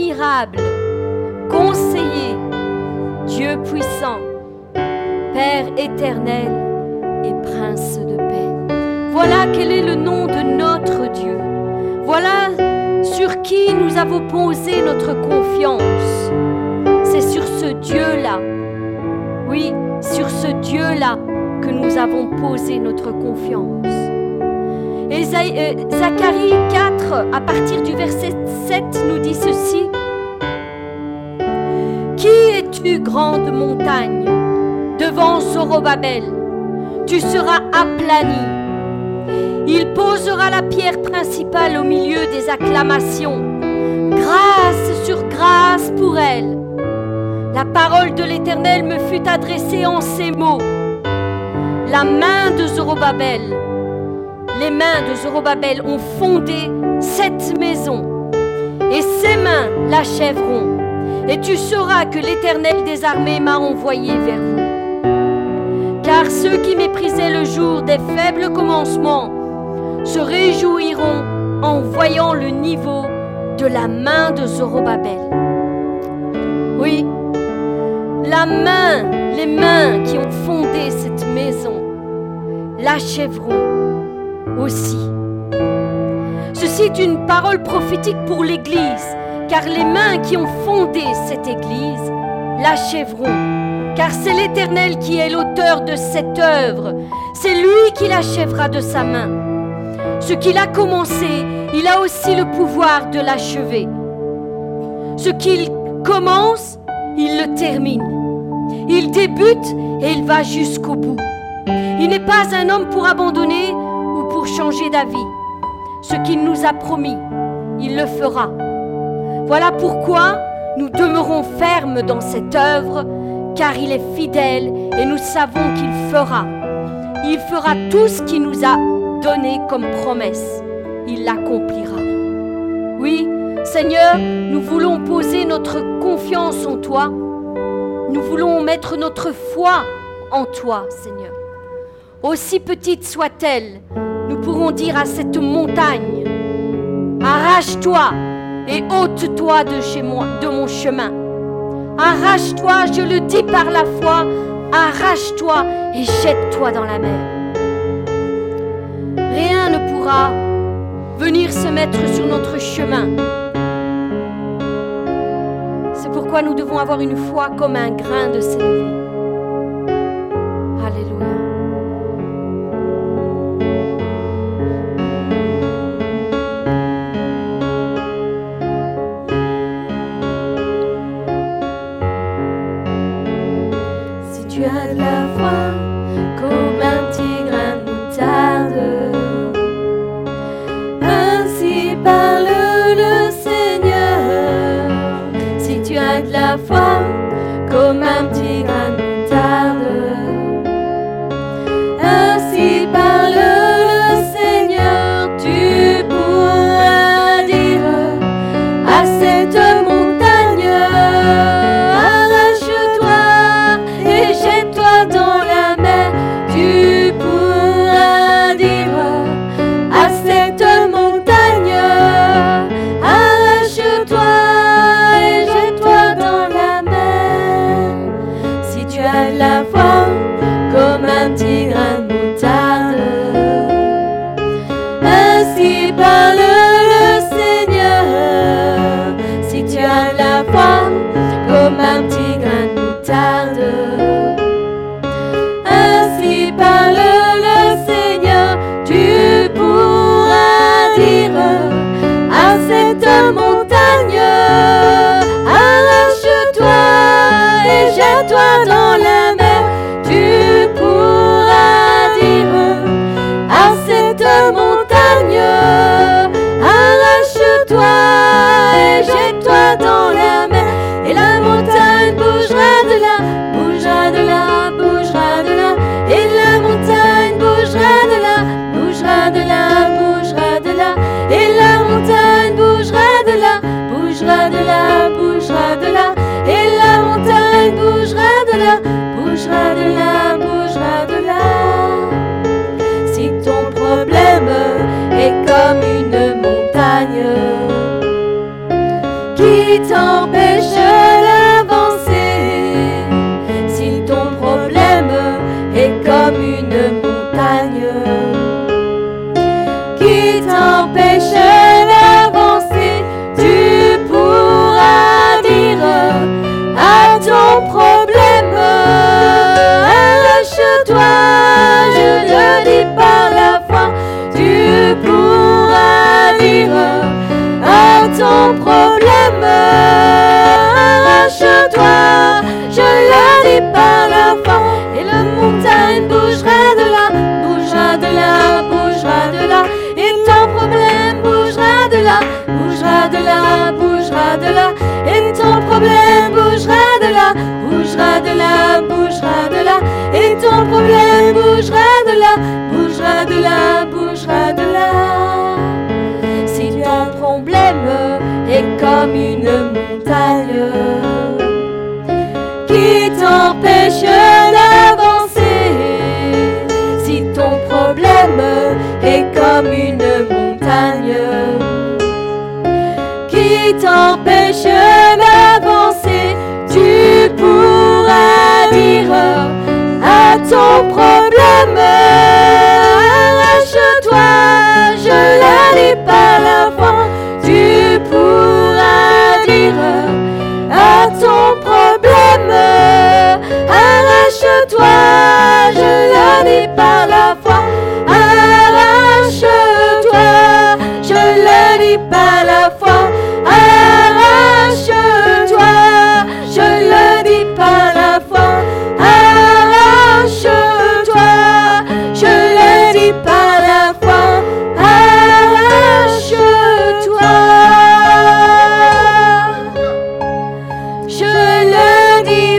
admirable, conseiller, Dieu puissant, Père éternel et Prince de paix. Voilà quel est le nom de notre Dieu. Voilà sur qui nous avons posé notre confiance. C'est sur ce Dieu-là, oui, sur ce Dieu-là que nous avons posé notre confiance. Et euh, Zacharie 4, à partir du verset 7, nous dit ceci. Es-tu, grande montagne, devant Zorobabel Tu seras aplani. Il posera la pierre principale au milieu des acclamations. Grâce sur grâce pour elle. La parole de l'Éternel me fut adressée en ces mots. La main de Zorobabel les mains de Zorobabel ont fondé cette maison, et ses mains l'achèveront. Et tu sauras que l'Éternel des armées m'a envoyé vers vous. Car ceux qui méprisaient le jour des faibles commencements se réjouiront en voyant le niveau de la main de Zorobabel. Oui, la main, les mains qui ont fondé cette maison l'achèveront aussi. Ceci est une parole prophétique pour l'Église, car les mains qui ont fondé cette Église l'achèveront, car c'est l'Éternel qui est l'auteur de cette œuvre, c'est lui qui l'achèvera de sa main. Ce qu'il a commencé, il a aussi le pouvoir de l'achever. Ce qu'il commence, il le termine. Il débute et il va jusqu'au bout. Il n'est pas un homme pour abandonner pour changer d'avis. Ce qu'il nous a promis, il le fera. Voilà pourquoi nous demeurons fermes dans cette œuvre, car il est fidèle et nous savons qu'il fera. Il fera tout ce qu'il nous a donné comme promesse. Il l'accomplira. Oui, Seigneur, nous voulons poser notre confiance en toi. Nous voulons mettre notre foi en toi, Seigneur. Aussi petite soit-elle, nous pourrons dire à cette montagne, arrache-toi et ôte-toi de chez moi, de mon chemin. Arrache-toi, je le dis par la foi, arrache-toi et jette-toi dans la mer. Rien ne pourra venir se mettre sur notre chemin. C'est pourquoi nous devons avoir une foi comme un grain de sénévé. Je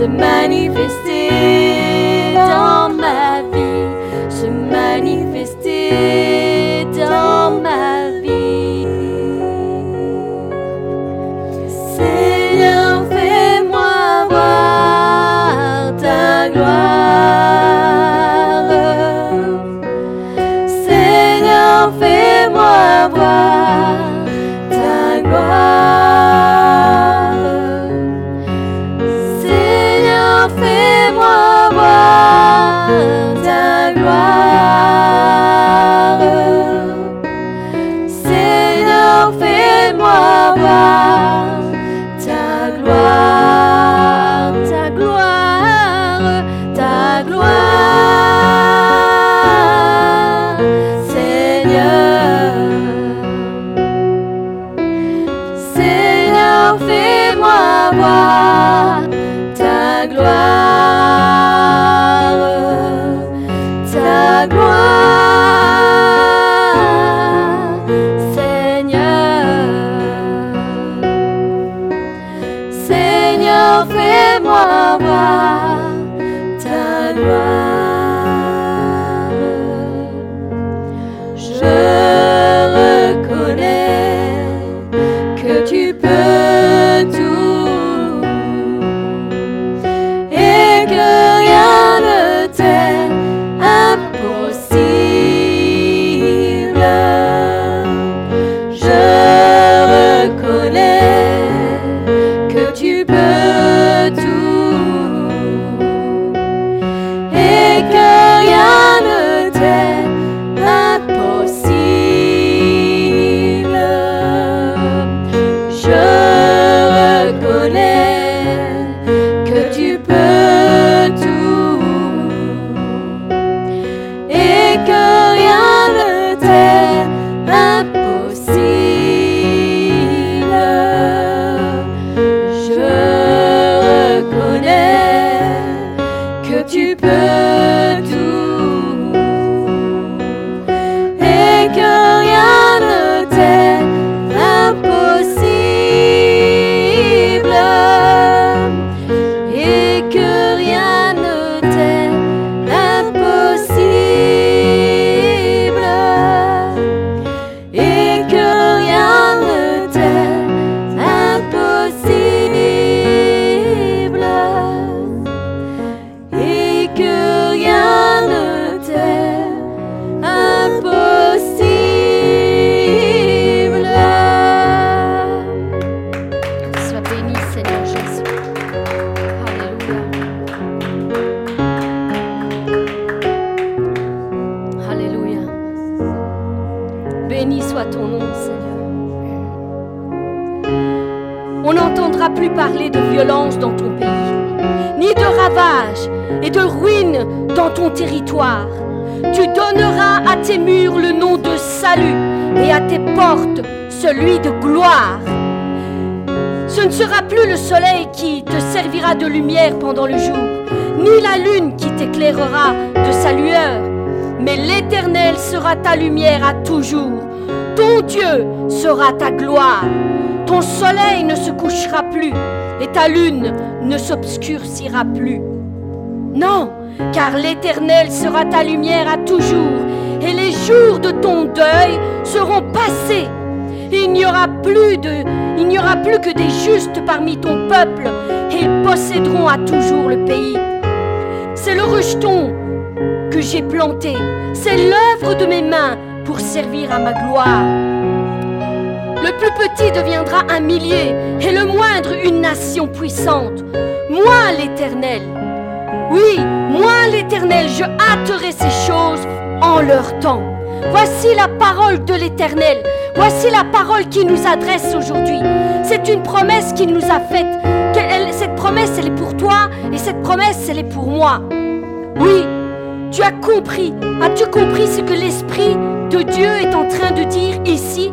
se manifester murs le nom de salut et à tes portes celui de gloire. Ce ne sera plus le soleil qui te servira de lumière pendant le jour, ni la lune qui t'éclairera de sa lueur, mais l'Éternel sera ta lumière à toujours. Ton Dieu sera ta gloire. Ton soleil ne se couchera plus et ta lune ne s'obscurcira plus. Non, car l'Éternel sera ta lumière à toujours, et les jours de ton deuil seront passés. Il n'y aura plus de, il n'y aura plus que des justes parmi ton peuple, et ils posséderont à toujours le pays. C'est le rejeton que j'ai planté, c'est l'œuvre de mes mains pour servir à ma gloire. Le plus petit deviendra un millier, et le moindre une nation puissante. Moi, l'Éternel, oui, moi l'Éternel, je hâterai ces choses en leur temps. Voici la parole de l'Éternel. Voici la parole qui nous adresse aujourd'hui. C'est une promesse qu'il nous a faite. cette promesse, elle est pour toi et cette promesse, elle est pour moi. Oui, tu as compris. As-tu compris ce que l'Esprit de Dieu est en train de dire ici?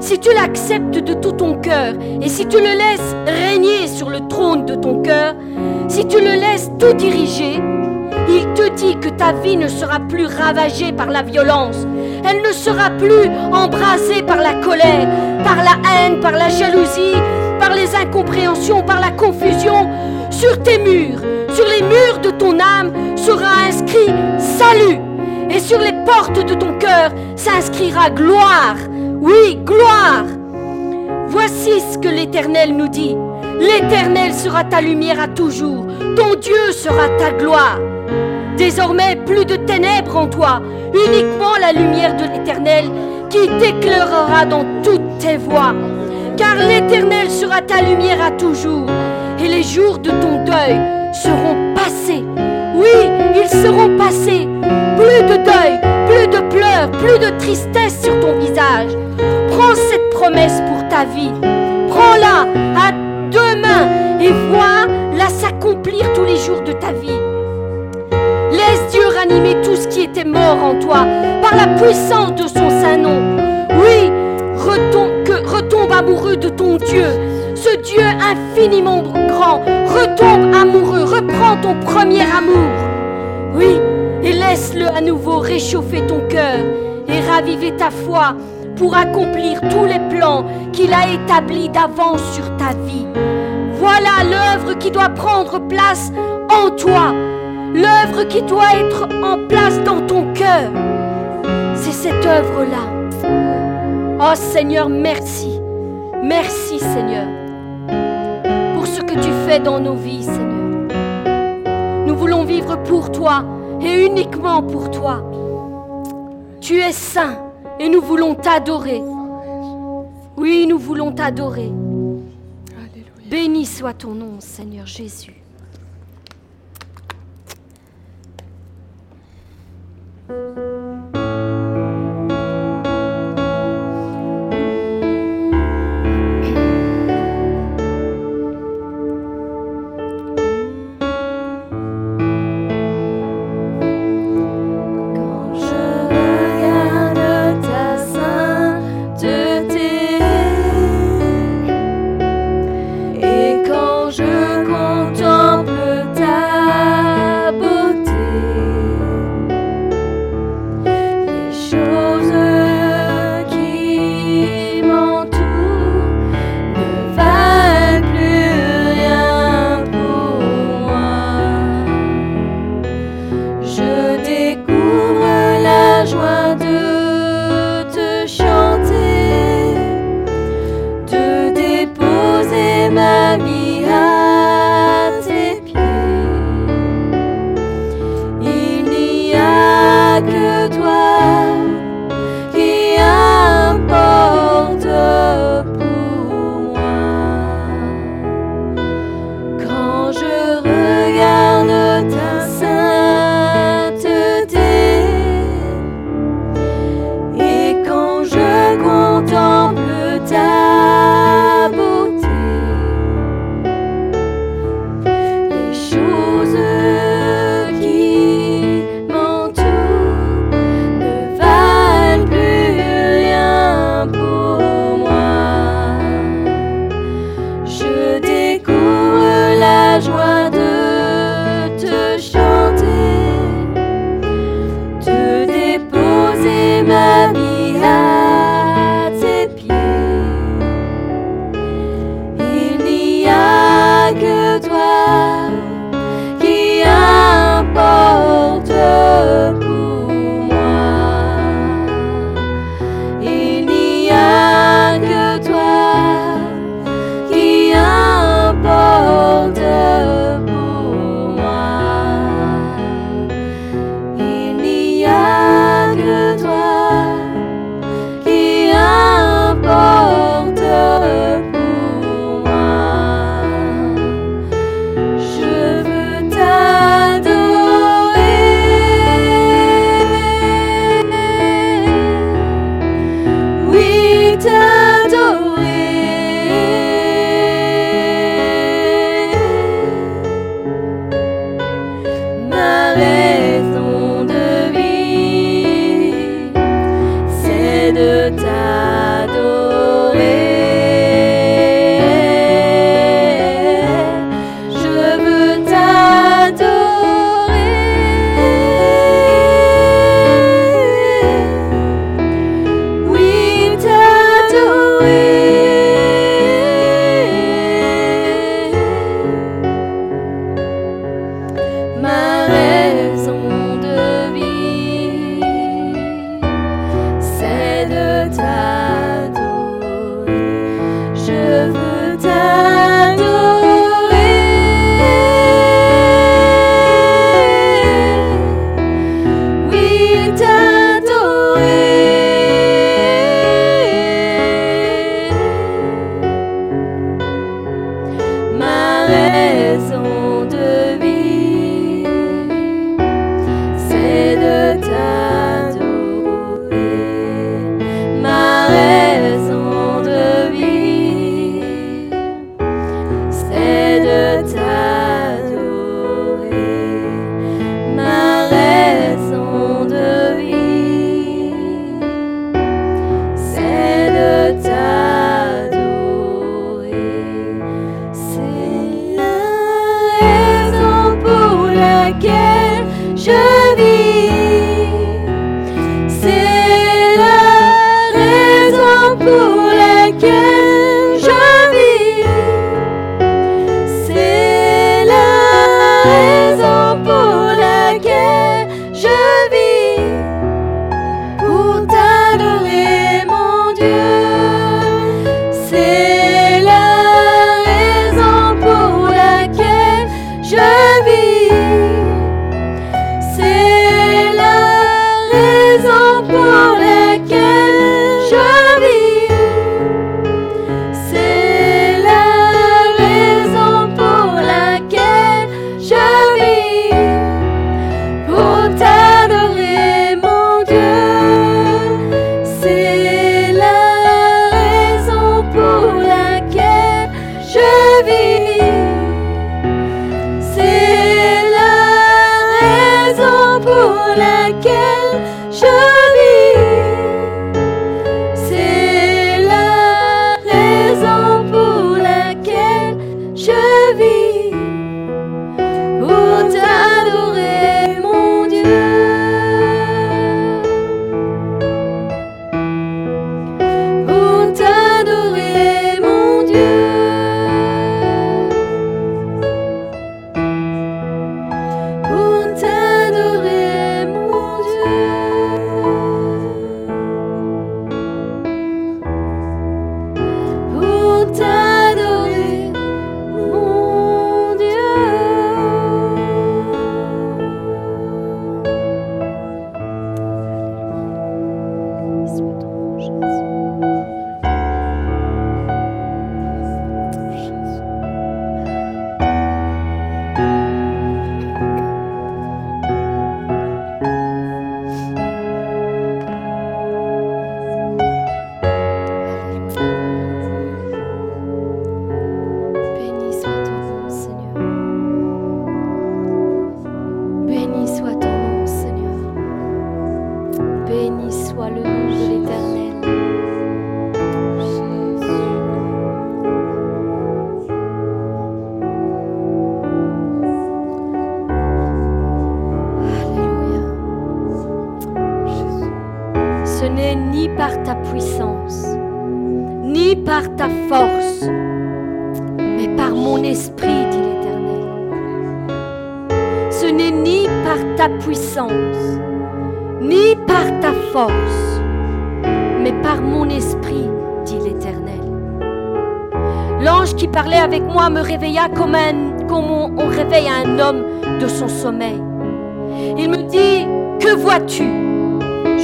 Si tu l'acceptes de tout ton cœur et si tu le laisses régner sur le trône de ton cœur, si tu le laisses tout diriger, il te dit que ta vie ne sera plus ravagée par la violence. Elle ne sera plus embrasée par la colère, par la haine, par la jalousie, par les incompréhensions, par la confusion. Sur tes murs, sur les murs de ton âme sera inscrit salut. Et sur les portes de ton cœur s'inscrira gloire. Oui, gloire. Voici ce que l'Éternel nous dit. L'Éternel sera ta lumière à toujours. Ton Dieu sera ta gloire. Désormais, plus de ténèbres en toi, uniquement la lumière de l'Éternel qui t'éclairera dans toutes tes voies. Car l'Éternel sera ta lumière à toujours, et les jours de ton deuil seront passés. Oui, ils seront passés. Plus de deuil, plus de pleurs, plus de tristesse sur ton visage. Prends cette promesse pour ta vie. Prends-la à deux mains et vois-la s'accomplir tous les jours de ta vie. Laisse Dieu ranimer tout ce qui était mort en toi par la puissance de son saint nom. Oui, retombe, amoureux de ton Dieu, ce Dieu infiniment grand. Retombe amoureux, reprends ton premier amour. Oui, et laisse-le à nouveau réchauffer ton cœur et raviver ta foi pour accomplir tous les plans qu'il a établis d'avance sur ta vie. Voilà l'œuvre qui doit prendre place en toi l'œuvre qui doit être en place dans ton cœur. C'est cette œuvre-là. Oh Seigneur, merci. Merci Seigneur pour ce que tu fais dans nos vies, Seigneur. Nous voulons vivre pour toi et uniquement pour toi. Tu es saint et nous voulons t'adorer. Oui, nous voulons t'adorer. Béni soit ton nom, Seigneur Jésus. Música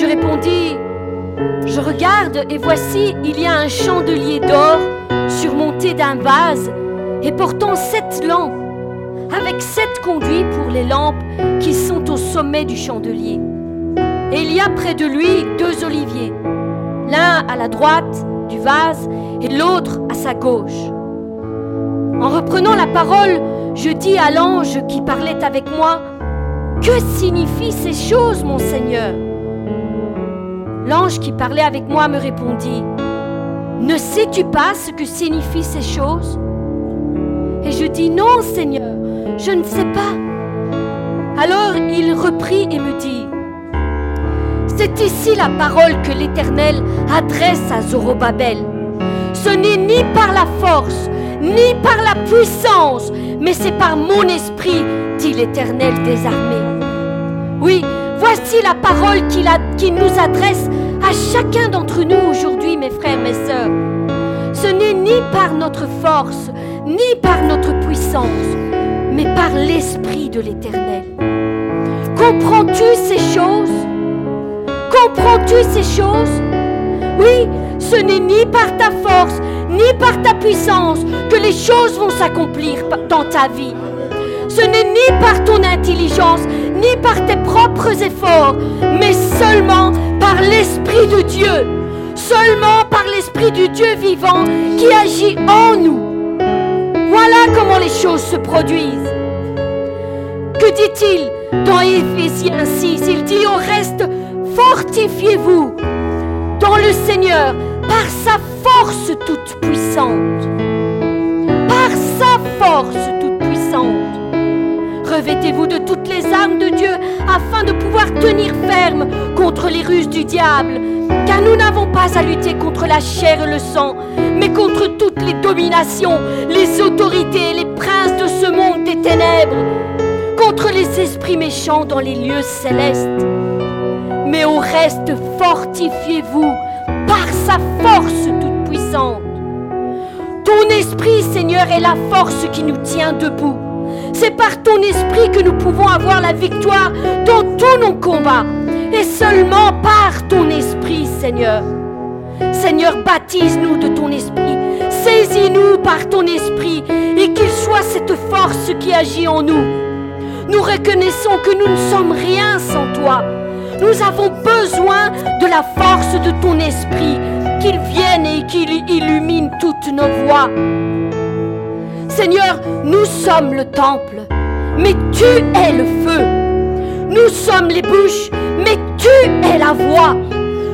Je répondis, je regarde et voici, il y a un chandelier d'or surmonté d'un vase et portant sept lampes, avec sept conduits pour les lampes qui sont au sommet du chandelier. Et il y a près de lui deux oliviers, l'un à la droite du vase et l'autre à sa gauche. En reprenant la parole, je dis à l'ange qui parlait avec moi, Que signifient ces choses, mon Seigneur? L'ange qui parlait avec moi me répondit, Ne sais-tu pas ce que signifient ces choses? Et je dis, Non, Seigneur, je ne sais pas. Alors il reprit et me dit, C'est ici la parole que l'Éternel adresse à Zorobabel. Ce n'est ni par la force, ni par la puissance, mais c'est par mon esprit, dit l'Éternel des armées. Oui, voici la parole qu'il qui nous adresse à chacun d'entre nous aujourd'hui, mes frères, mes sœurs. Ce n'est ni par notre force, ni par notre puissance, mais par l'Esprit de l'Éternel. Comprends-tu ces choses? Comprends-tu ces choses? Oui, ce n'est ni par ta force, ni par ta puissance que les choses vont s'accomplir dans ta vie. Ce n'est ni par ton intelligence, ni par tes propres efforts, mais seulement par l'Esprit de Dieu. Seulement par l'Esprit du Dieu vivant qui agit en nous. Voilà comment les choses se produisent. Que dit-il dans Éphésiens 6 Il dit au reste, fortifiez-vous dans le Seigneur par sa force toute puissante. Par sa force toute. Revêtez-vous de toutes les armes de Dieu afin de pouvoir tenir ferme contre les ruses du diable. Car nous n'avons pas à lutter contre la chair et le sang, mais contre toutes les dominations, les autorités, les princes de ce monde des ténèbres, contre les esprits méchants dans les lieux célestes. Mais au reste, fortifiez-vous par sa force toute puissante. Ton esprit, Seigneur, est la force qui nous tient debout. C'est par ton esprit que nous pouvons avoir la victoire dans tous nos combats. Et seulement par ton esprit, Seigneur. Seigneur, baptise-nous de ton esprit. Saisis-nous par ton esprit et qu'il soit cette force qui agit en nous. Nous reconnaissons que nous ne sommes rien sans toi. Nous avons besoin de la force de ton esprit, qu'il vienne et qu'il illumine toutes nos voies. Seigneur, nous sommes le temple, mais tu es le feu. Nous sommes les bouches, mais tu es la voix.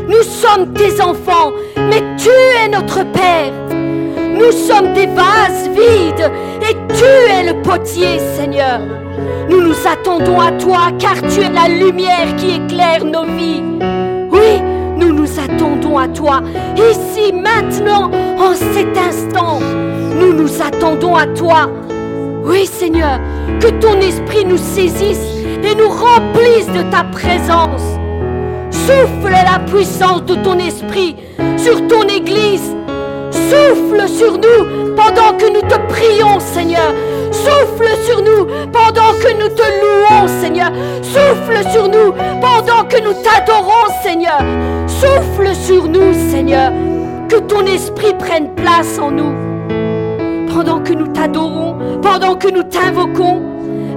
Nous sommes tes enfants, mais tu es notre Père. Nous sommes des vases vides et tu es le potier, Seigneur. Nous nous attendons à toi car tu es la lumière qui éclaire nos vies. Oui, nous nous attendons à toi ici, maintenant, en cet instant. Nous nous attendons à toi. Oui, Seigneur, que ton esprit nous saisisse et nous remplisse de ta présence. Souffle la puissance de ton esprit sur ton Église. Souffle sur nous pendant que nous te prions, Seigneur. Souffle sur nous pendant que nous te louons, Seigneur. Souffle sur nous pendant que nous t'adorons, Seigneur. Souffle sur nous, Seigneur. Que ton esprit prenne place en nous pendant que nous t'adorons, pendant que nous t'invoquons.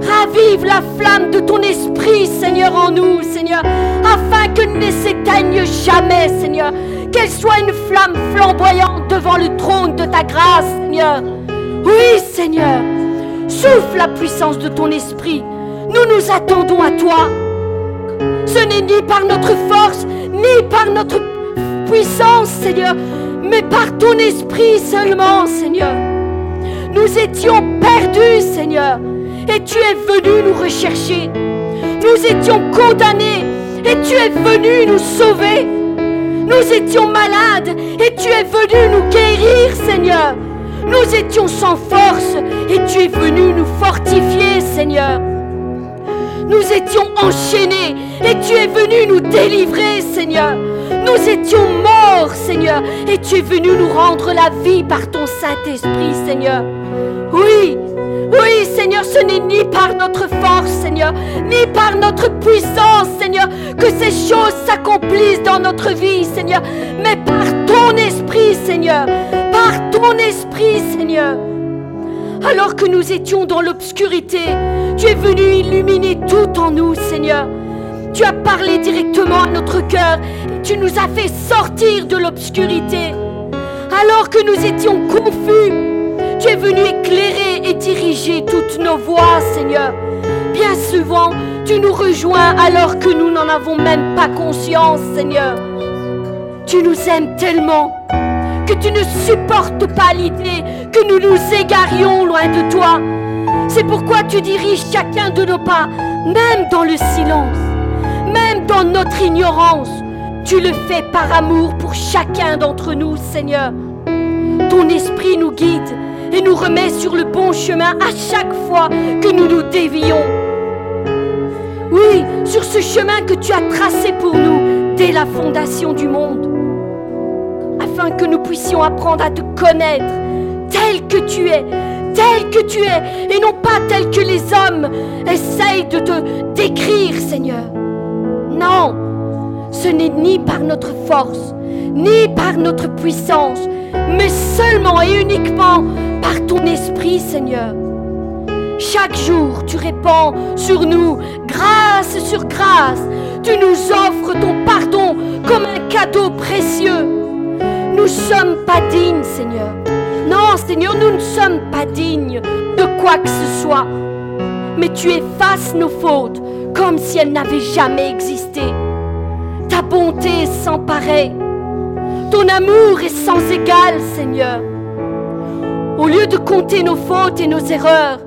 Ravive la flamme de ton esprit, Seigneur, en nous, Seigneur, afin que ne s'éteigne jamais, Seigneur. Qu'elle soit une flamme flamboyante devant le trône de ta grâce, Seigneur. Oui, Seigneur, souffle la puissance de ton esprit. Nous nous attendons à toi. Ce n'est ni par notre force, ni par notre puissance, Seigneur, mais par ton esprit seulement, Seigneur. Nous étions perdus, Seigneur, et tu es venu nous rechercher. Nous étions condamnés, et tu es venu nous sauver. Nous étions malades et tu es venu nous guérir, Seigneur. Nous étions sans force et tu es venu nous fortifier, Seigneur. Nous étions enchaînés et tu es venu nous délivrer, Seigneur. Nous étions morts, Seigneur, et tu es venu nous rendre la vie par ton Saint-Esprit, Seigneur. Oui, oui, Seigneur, ce n'est ni par notre force, Seigneur, ni par notre puissance, Seigneur, que ces choses s'accomplissent dans notre vie, Seigneur, mais par ton esprit, Seigneur, par ton esprit, Seigneur. Alors que nous étions dans l'obscurité, tu es venu illuminer tout en nous, Seigneur. Tu as parlé directement à notre cœur et tu nous as fait sortir de l'obscurité. Alors que nous étions confus, tu es venu éclairer et diriger toutes nos voies, Seigneur. Bien souvent, tu nous rejoins alors que nous n'en avons même pas conscience, Seigneur. Tu nous aimes tellement que tu ne supportes pas l'idée que nous nous égarions loin de toi. C'est pourquoi tu diriges chacun de nos pas, même dans le silence, même dans notre ignorance. Tu le fais par amour pour chacun d'entre nous, Seigneur. Ton esprit nous guide et nous remet sur le bon chemin à chaque fois que nous nous dévions. Oui, sur ce chemin que tu as tracé pour nous dès la fondation du monde afin que nous puissions apprendre à te connaître tel que tu es, tel que tu es, et non pas tel que les hommes essayent de te décrire, Seigneur. Non, ce n'est ni par notre force, ni par notre puissance, mais seulement et uniquement par ton esprit, Seigneur. Chaque jour, tu répands sur nous grâce sur grâce. Tu nous offres ton pardon comme un cadeau précieux. Nous ne sommes pas dignes, Seigneur. Non, Seigneur, nous ne sommes pas dignes de quoi que ce soit. Mais tu effaces nos fautes comme si elles n'avaient jamais existé. Ta bonté est sans pareil. Ton amour est sans égal, Seigneur. Au lieu de compter nos fautes et nos erreurs,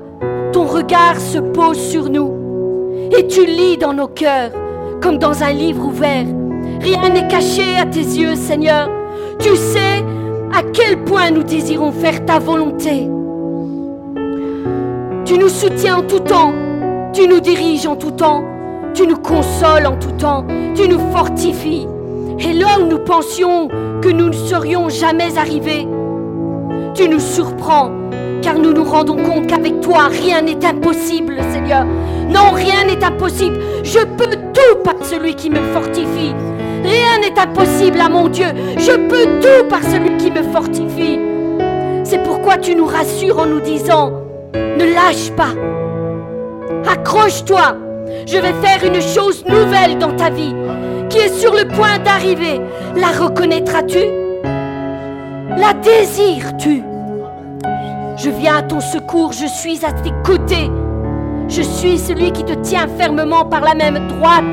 ton regard se pose sur nous et tu lis dans nos cœurs comme dans un livre ouvert. Rien n'est caché à tes yeux, Seigneur. Tu sais à quel point nous désirons faire ta volonté. Tu nous soutiens en tout temps, tu nous diriges en tout temps, tu nous consoles en tout temps, tu nous fortifies. Et là où nous pensions que nous ne serions jamais arrivés, tu nous surprends, car nous nous rendons compte qu'avec toi, rien n'est impossible, Seigneur. Non, rien n'est impossible. Je peux tout par celui qui me fortifie. Rien n'est impossible à mon Dieu. Je peux tout par celui qui me fortifie. C'est pourquoi tu nous rassures en nous disant, ne lâche pas. Accroche-toi. Je vais faire une chose nouvelle dans ta vie qui est sur le point d'arriver. La reconnaîtras-tu? La désires-tu? Je viens à ton secours, je suis à tes côtés. Je suis celui qui te tient fermement par la même droite.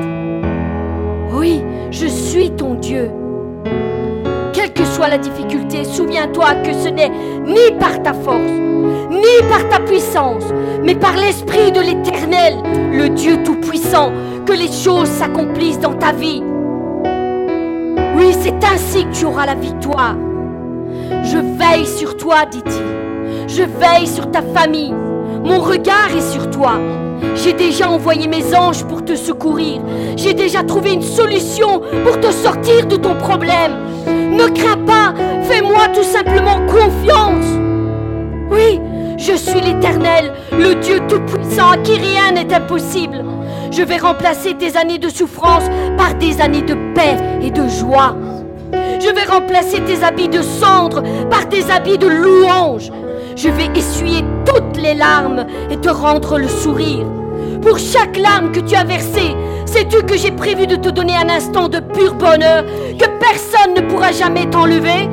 Oui, je suis ton Dieu. Quelle que soit la difficulté, souviens-toi que ce n'est ni par ta force, ni par ta puissance, mais par l'Esprit de l'Éternel, le Dieu Tout-Puissant, que les choses s'accomplissent dans ta vie. Oui, c'est ainsi que tu auras la victoire. Je veille sur toi, dit-il. Je veille sur ta famille. Mon regard est sur toi. J'ai déjà envoyé mes anges pour te secourir. J'ai déjà trouvé une solution pour te sortir de ton problème. Ne crains pas, fais-moi tout simplement confiance. Oui, je suis l'Éternel, le Dieu Tout-Puissant à qui rien n'est impossible. Je vais remplacer tes années de souffrance par des années de paix et de joie. Je vais remplacer tes habits de cendre par des habits de louange. Je vais essuyer toutes les larmes et te rendre le sourire. Pour chaque larme que tu as versée, sais-tu que j'ai prévu de te donner un instant de pur bonheur que personne ne pourra jamais t'enlever?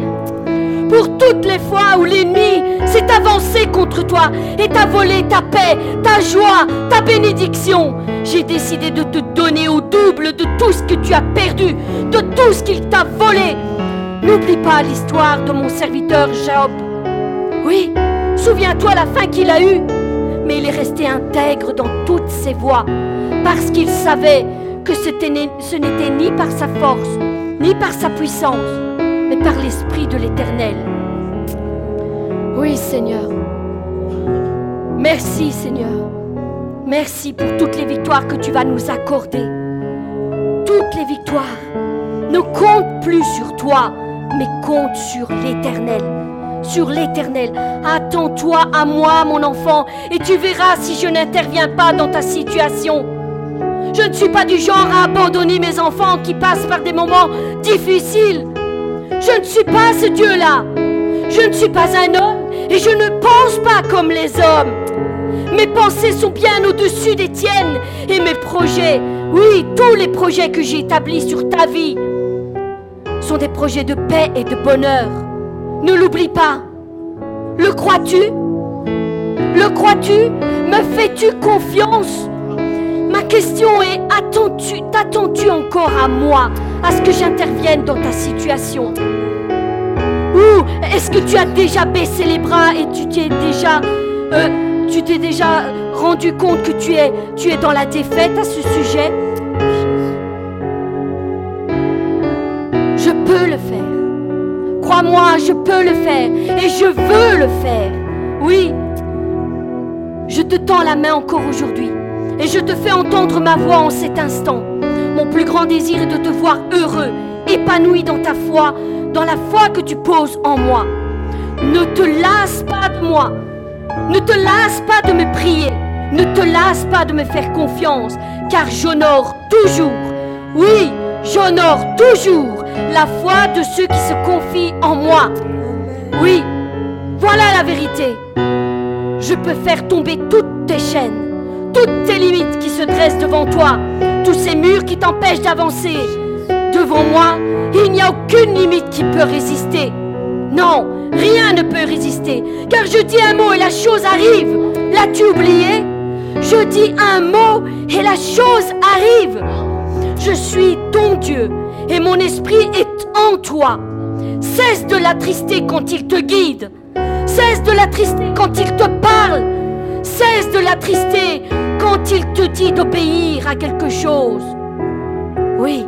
Pour toutes les fois où l'ennemi s'est avancé contre toi et t'a volé ta paix, ta joie, ta bénédiction, j'ai décidé de te donner au double de tout ce que tu as perdu, de tout ce qu'il t'a volé. N'oublie pas l'histoire de mon serviteur Job. Oui, souviens-toi la fin qu'il a eue mais il est resté intègre dans toutes ses voies, parce qu'il savait que ce n'était ni par sa force, ni par sa puissance, mais par l'Esprit de l'Éternel. Oui, Seigneur. Merci, Seigneur. Merci pour toutes les victoires que tu vas nous accorder. Toutes les victoires ne comptent plus sur toi, mais comptent sur l'Éternel. Sur l'Éternel. Attends-toi à moi, mon enfant, et tu verras si je n'interviens pas dans ta situation. Je ne suis pas du genre à abandonner mes enfants qui passent par des moments difficiles. Je ne suis pas ce Dieu-là. Je ne suis pas un homme et je ne pense pas comme les hommes. Mes pensées sont bien au-dessus des tiennes et mes projets, oui, tous les projets que j'ai établis sur ta vie sont des projets de paix et de bonheur. Ne l'oublie pas. Le crois-tu? Le crois-tu? Me fais-tu confiance? Ma question est, attends-tu, t'attends-tu encore à moi, à ce que j'intervienne dans ta situation? Ou est-ce que tu as déjà baissé les bras et tu t'es déjà, euh, tu t'es déjà rendu compte que tu es, tu es dans la défaite à ce sujet? Crois-moi, je peux le faire et je veux le faire. Oui, je te tends la main encore aujourd'hui et je te fais entendre ma voix en cet instant. Mon plus grand désir est de te voir heureux, épanoui dans ta foi, dans la foi que tu poses en moi. Ne te lasse pas de moi. Ne te lasse pas de me prier. Ne te lasse pas de me faire confiance, car j'honore toujours, oui, j'honore toujours la foi de ceux qui se confient en moi. Oui, voilà la vérité. Je peux faire tomber toutes tes chaînes toutes tes limites qui se dressent devant toi, tous ces murs qui t'empêchent d'avancer. Devant moi, il n'y a aucune limite qui peut résister. Non, rien ne peut résister, car je dis un mot et la chose arrive. L'as-tu oublié? Je dis un mot et la chose arrive. Je suis ton Dieu et mon esprit est en toi. Cesse de l'attrister quand il te guide. Cesse de l'attrister quand il te parle. Cesse de l'attrister quand il te dit d'obéir à quelque chose. Oui,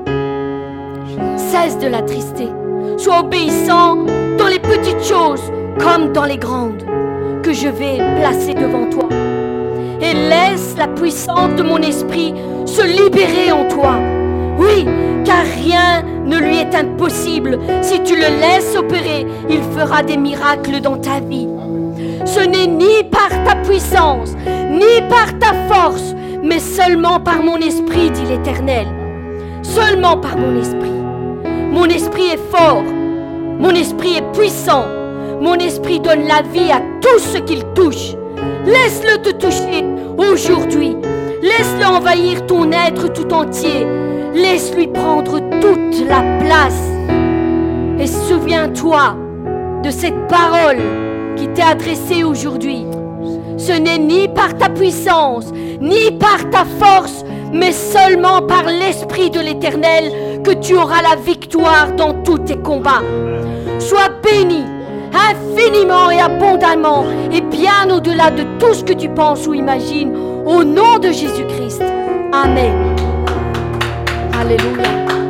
cesse de l'attrister. Sois obéissant dans les petites choses comme dans les grandes que je vais placer devant toi. Et laisse la puissance de mon esprit se libérer en toi. Oui, car rien ne lui est impossible. Si tu le laisses opérer, il fera des miracles dans ta vie. Ce n'est ni par ta puissance, ni par ta force, mais seulement par mon esprit, dit l'Éternel. Seulement par mon esprit. Mon esprit est fort, mon esprit est puissant, mon esprit donne la vie à tout ce qu'il touche. Laisse-le te toucher aujourd'hui. Laisse-le envahir ton être tout entier. Laisse-lui prendre toute la place. Et souviens-toi de cette parole qui t'est adressée aujourd'hui. Ce n'est ni par ta puissance, ni par ta force, mais seulement par l'Esprit de l'Éternel que tu auras la victoire dans tous tes combats. Sois béni infiniment et abondamment et bien au-delà de tout ce que tu penses ou imagines, au nom de Jésus-Christ. Amen. Alléluia.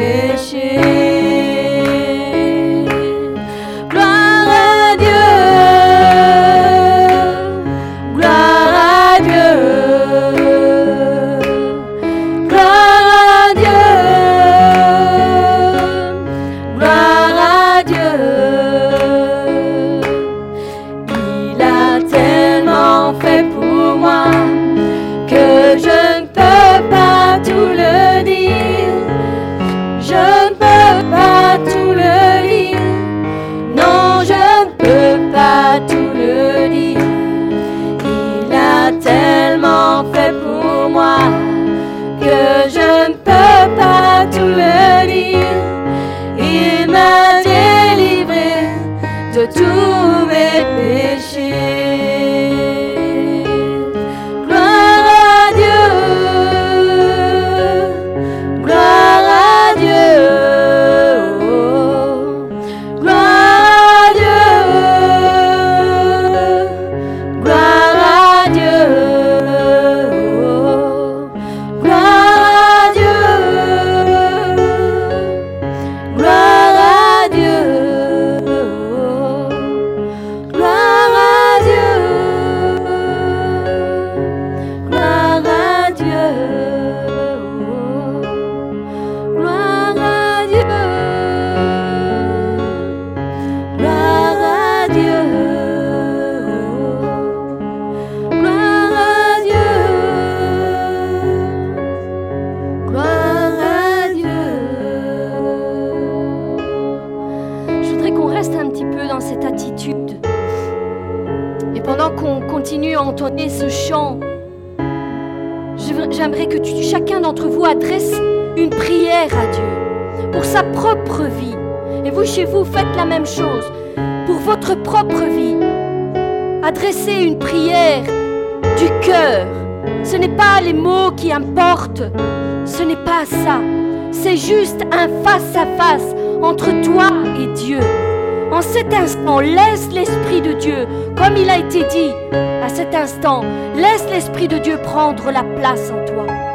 Fait sa propre vie. Et vous, chez vous, faites la même chose pour votre propre vie. Adressez une prière du cœur. Ce n'est pas les mots qui importent. Ce n'est pas ça. C'est juste un face-à-face entre toi et Dieu. En cet instant, laisse l'Esprit de Dieu, comme il a été dit à cet instant, laisse l'Esprit de Dieu prendre la place en toi.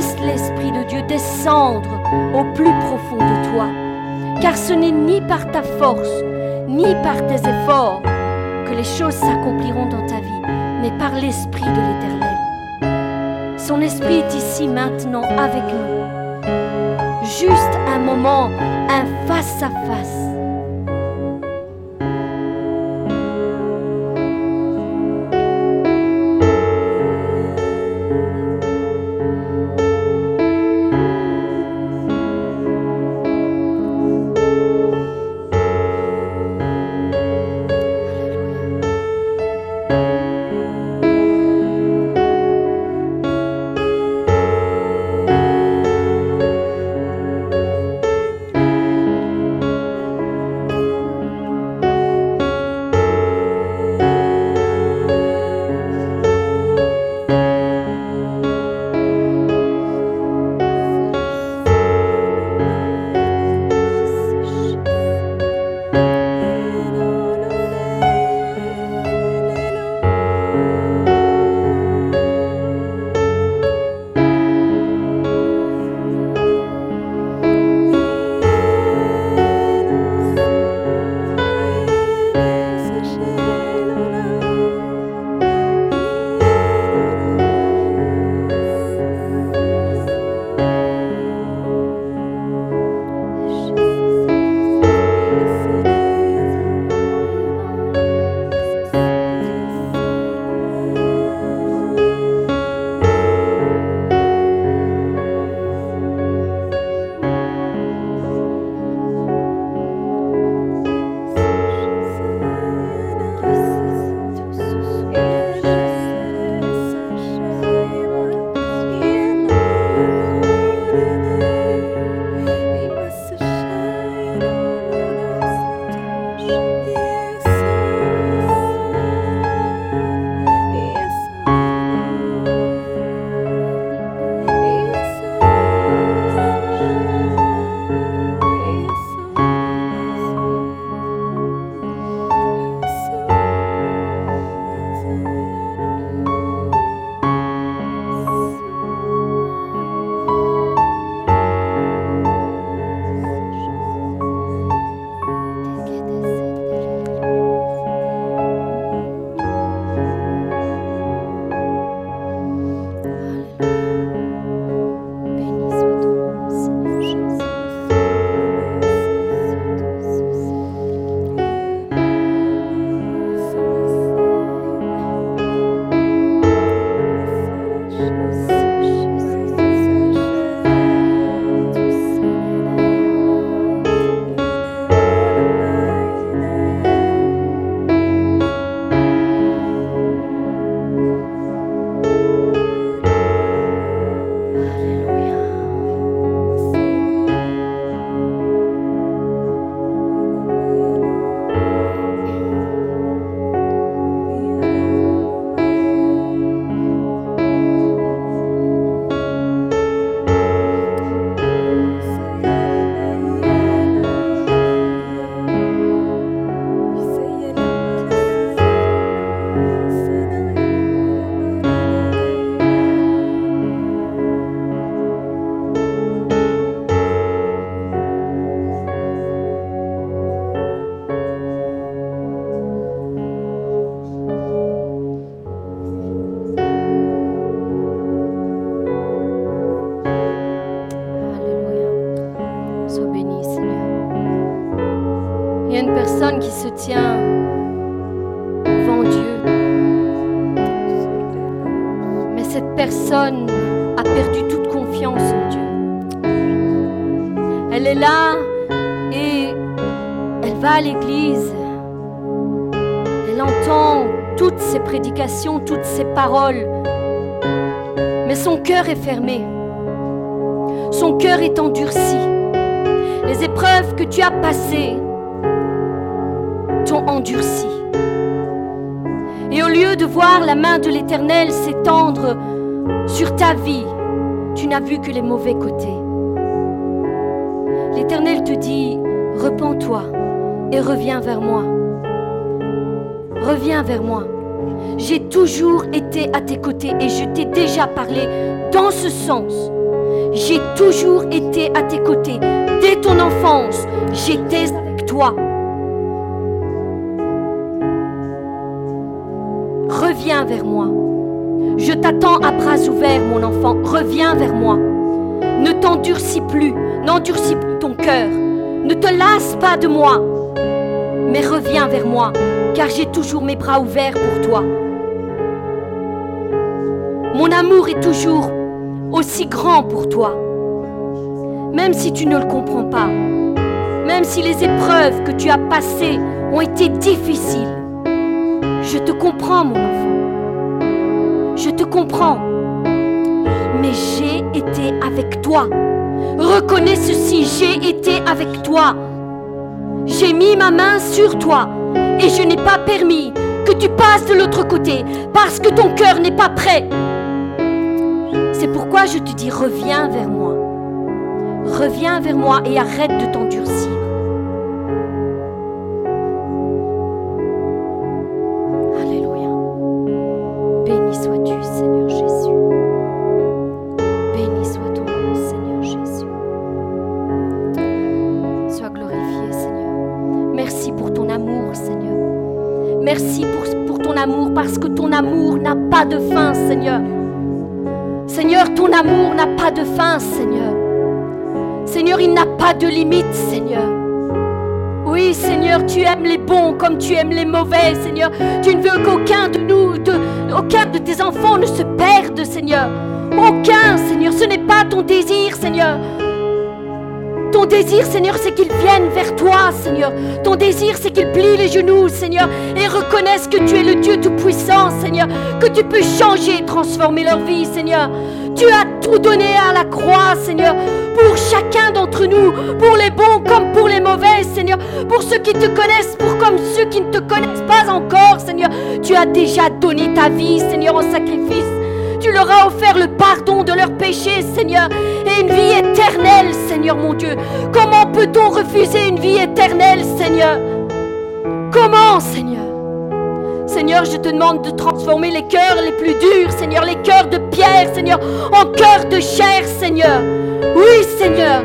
Laisse l'Esprit de Dieu descendre au plus profond de toi, car ce n'est ni par ta force, ni par tes efforts que les choses s'accompliront dans ta vie, mais par l'Esprit de l'Éternel. Son Esprit est ici maintenant avec nous. Juste un moment, un face-à-face. Épreuves que tu as passées t'ont endurci. Et au lieu de voir la main de l'Éternel s'étendre sur ta vie, tu n'as vu que les mauvais côtés. L'Éternel te dit, repens-toi et reviens vers moi. Reviens vers moi. J'ai toujours été à tes côtés et je t'ai déjà parlé dans ce sens. J'ai toujours été à tes côtés. Dès ton enfance, j'étais avec toi. Reviens vers moi. Je t'attends à bras ouverts, mon enfant. Reviens vers moi. Ne t'endurcis plus. N'endurcis plus ton cœur. Ne te lasse pas de moi. Mais reviens vers moi, car j'ai toujours mes bras ouverts pour toi. Mon amour est toujours aussi grand pour toi. Même si tu ne le comprends pas, même si les épreuves que tu as passées ont été difficiles, je te comprends, mon enfant. Je te comprends. Mais j'ai été avec toi. Reconnais ceci, j'ai été avec toi. J'ai mis ma main sur toi et je n'ai pas permis que tu passes de l'autre côté parce que ton cœur n'est pas prêt. C'est pourquoi je te dis, reviens vers moi. Reviens vers moi et arrête de t'endurcir. Alléluia. Béni sois-tu, Seigneur Jésus. Béni soit ton nom, Seigneur Jésus. Sois glorifié, Seigneur. Merci pour ton amour, Seigneur. Merci pour, ton amour parce que ton amour n'a pas de fin, Seigneur. Seigneur, ton amour n'a pas de fin, Seigneur. Il n'a pas de limite, Seigneur. Oui, Seigneur, tu aimes les bons comme tu aimes les mauvais, Seigneur. Tu ne veux qu'aucun de nous, aucun de tes enfants ne se perde, Seigneur. Aucun, Seigneur. Ce n'est pas ton désir, Seigneur. Ton désir, Seigneur, c'est qu'ils viennent vers toi, Seigneur. Ton désir, c'est qu'ils plient les genoux, Seigneur, et reconnaissent que tu es le Dieu Tout-Puissant, Seigneur, que tu peux changer et transformer leur vie, Seigneur. Tu as tout donné à la croix, Seigneur, pour chacun d'entre nous, pour les bons comme pour les mauvais, Seigneur, pour ceux qui te connaissent, pour comme ceux qui ne te connaissent pas encore, Seigneur. Tu as déjà donné ta vie, Seigneur, en sacrifice. Tu leur as offert le pardon de leurs péchés, Seigneur, et une vie éternelle, Seigneur mon Dieu. Comment peut-on refuser une vie éternelle, Seigneur? Comment, Seigneur? Seigneur, je te demande de transformer les cœurs les plus durs, Seigneur, les cœurs de pierre, Seigneur, en cœurs de chair, Seigneur. Oui, Seigneur.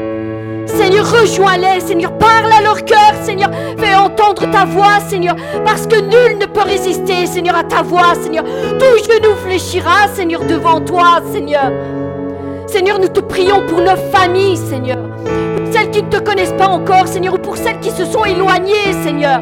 Seigneur, rejoins-les, Seigneur, parle à leur cœur, Seigneur, fais entendre ta voix, Seigneur, parce que nul ne peut résister, Seigneur, à ta voix, Seigneur. Tout genou fléchira, Seigneur, devant toi, Seigneur. Seigneur, nous te prions pour nos familles, Seigneur. Pour celles qui ne te connaissent pas encore, Seigneur, ou pour celles qui se sont éloignées, Seigneur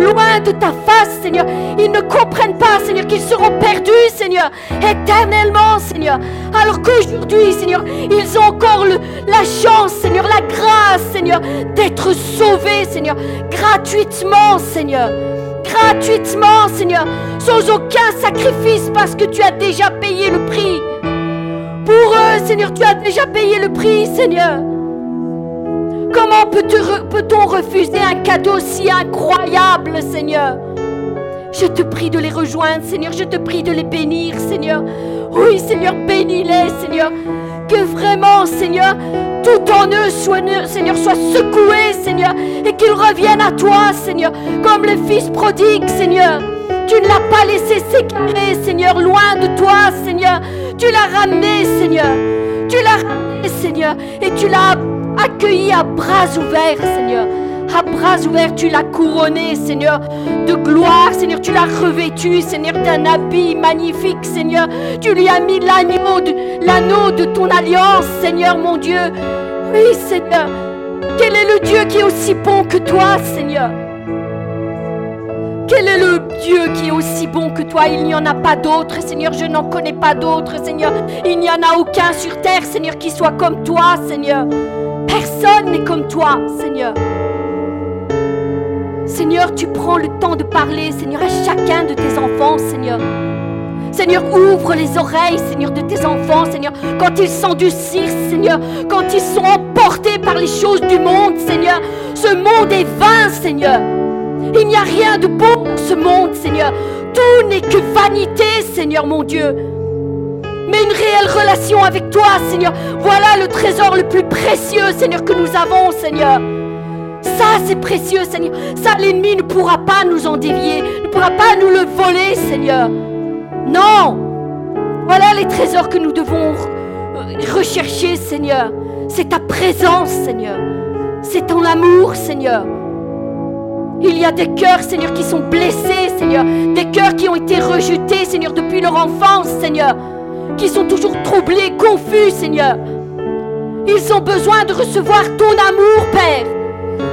loin de ta face, Seigneur. Ils ne comprennent pas, Seigneur, qu'ils seront perdus, Seigneur, éternellement, Seigneur. Alors qu'aujourd'hui, Seigneur, ils ont encore la chance, Seigneur, la grâce, Seigneur, d'être sauvés, Seigneur, gratuitement, Seigneur. Gratuitement, Seigneur, sans aucun sacrifice, parce que tu as déjà payé le prix. Pour eux, Seigneur, tu as déjà payé le prix, Seigneur. Comment peut-on refuser un cadeau si incroyable, Seigneur? Je te prie de les rejoindre, Seigneur. Je te prie de les bénir, Seigneur. Oui, Seigneur, bénis-les, Seigneur. Que vraiment, Seigneur, tout en eux, soit, Seigneur, soit secoué, Seigneur, et qu'ils reviennent à toi, Seigneur, comme le Fils prodigue, Seigneur. Tu ne l'as pas laissé s'égarer, Seigneur, loin de toi, Seigneur. Tu l'as ramené, Seigneur. Tu l'as ramené, Seigneur, et tu l'as accueilli à bras ouverts, Seigneur. À bras ouverts, tu l'as couronné, Seigneur, de gloire, Seigneur. Tu l'as revêtu, Seigneur, d'un habit magnifique, Seigneur. Tu lui as mis l'agneau de, l'anneau de ton alliance, Seigneur, mon Dieu. Oui, Seigneur. Quel est le Dieu qui est aussi bon que toi, Seigneur? Quel est le Dieu qui est aussi bon que toi? Il n'y en a pas d'autre, Seigneur. Je n'en connais pas d'autre, Seigneur. Il n'y en a aucun sur terre, Seigneur, qui soit comme toi, Seigneur. Personne n'est comme toi, Seigneur. Seigneur, tu prends le temps de parler, Seigneur, à chacun de tes enfants, Seigneur. Seigneur, ouvre les oreilles, Seigneur, de tes enfants, Seigneur, quand ils s'endurcissent, Seigneur, quand ils sont emportés par les choses du monde, Seigneur. Ce monde est vain, Seigneur. Il n'y a rien de beau dans ce monde, Seigneur. Tout n'est que vanité, Seigneur mon Dieu. Mais une réelle relation avec toi, Seigneur. Voilà le trésor le plus précieux, Seigneur, que nous avons, Seigneur. Ça, c'est précieux, Seigneur. Ça, l'ennemi ne pourra pas nous en dévier, ne pourra pas nous le voler, Seigneur. Non. Voilà les trésors que nous devons rechercher, Seigneur. C'est ta présence, Seigneur. C'est ton amour, Seigneur. Il y a des cœurs, Seigneur, qui sont blessés, Seigneur. Des cœurs qui ont été rejetés, Seigneur, depuis leur enfance, Seigneur. Qui sont toujours troublés, confus, Seigneur. Ils ont besoin de recevoir ton amour, Père.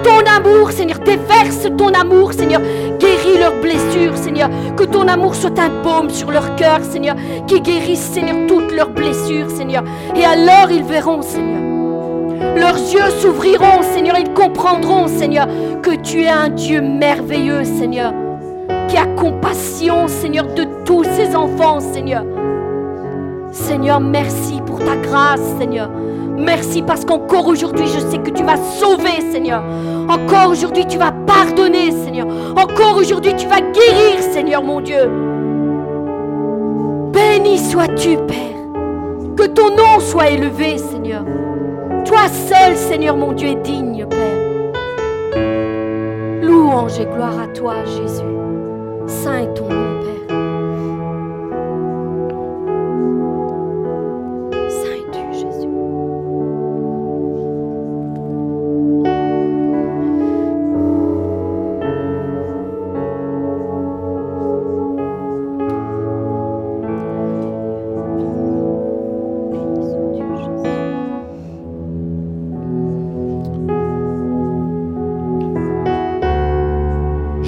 Ton amour, Seigneur. Déverse ton amour, Seigneur. Guéris leurs blessures, Seigneur. Que ton amour soit un baume sur leur cœur, Seigneur. Qui guérisse, Seigneur, toutes leurs blessures, Seigneur. Et alors ils verront, Seigneur leurs yeux s'ouvriront, Seigneur. Ils comprendront, Seigneur, que tu es un Dieu merveilleux, Seigneur. Qui a compassion, Seigneur, de tous ses enfants, Seigneur. Seigneur, merci pour ta grâce, Seigneur. Merci parce qu'encore aujourd'hui, je sais que tu vas sauver, Seigneur. Encore aujourd'hui, tu vas pardonner, Seigneur. Encore aujourd'hui, tu vas guérir, Seigneur, mon Dieu. Béni sois-tu, Père. Que ton nom soit élevé, Seigneur. Toi seul, Seigneur mon Dieu, est digne, Père. Louange et gloire à toi, Jésus. Saint est ton nom,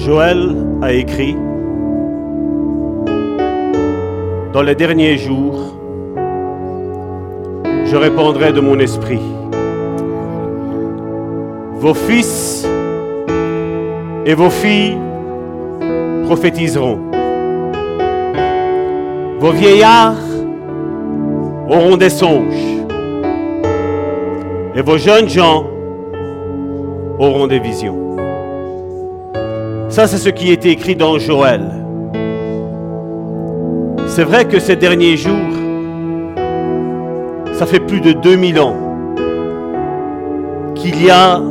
Joël a écrit, Dans les derniers jours, je répandrai de mon esprit. Vos fils et vos filles prophétiseront. Vos vieillards auront des songes. Et vos jeunes gens auront des visions. Ça, c'est ce qui est écrit dans Joël. C'est vrai que ces derniers jours, ça fait plus de 2000 ans qu'il y a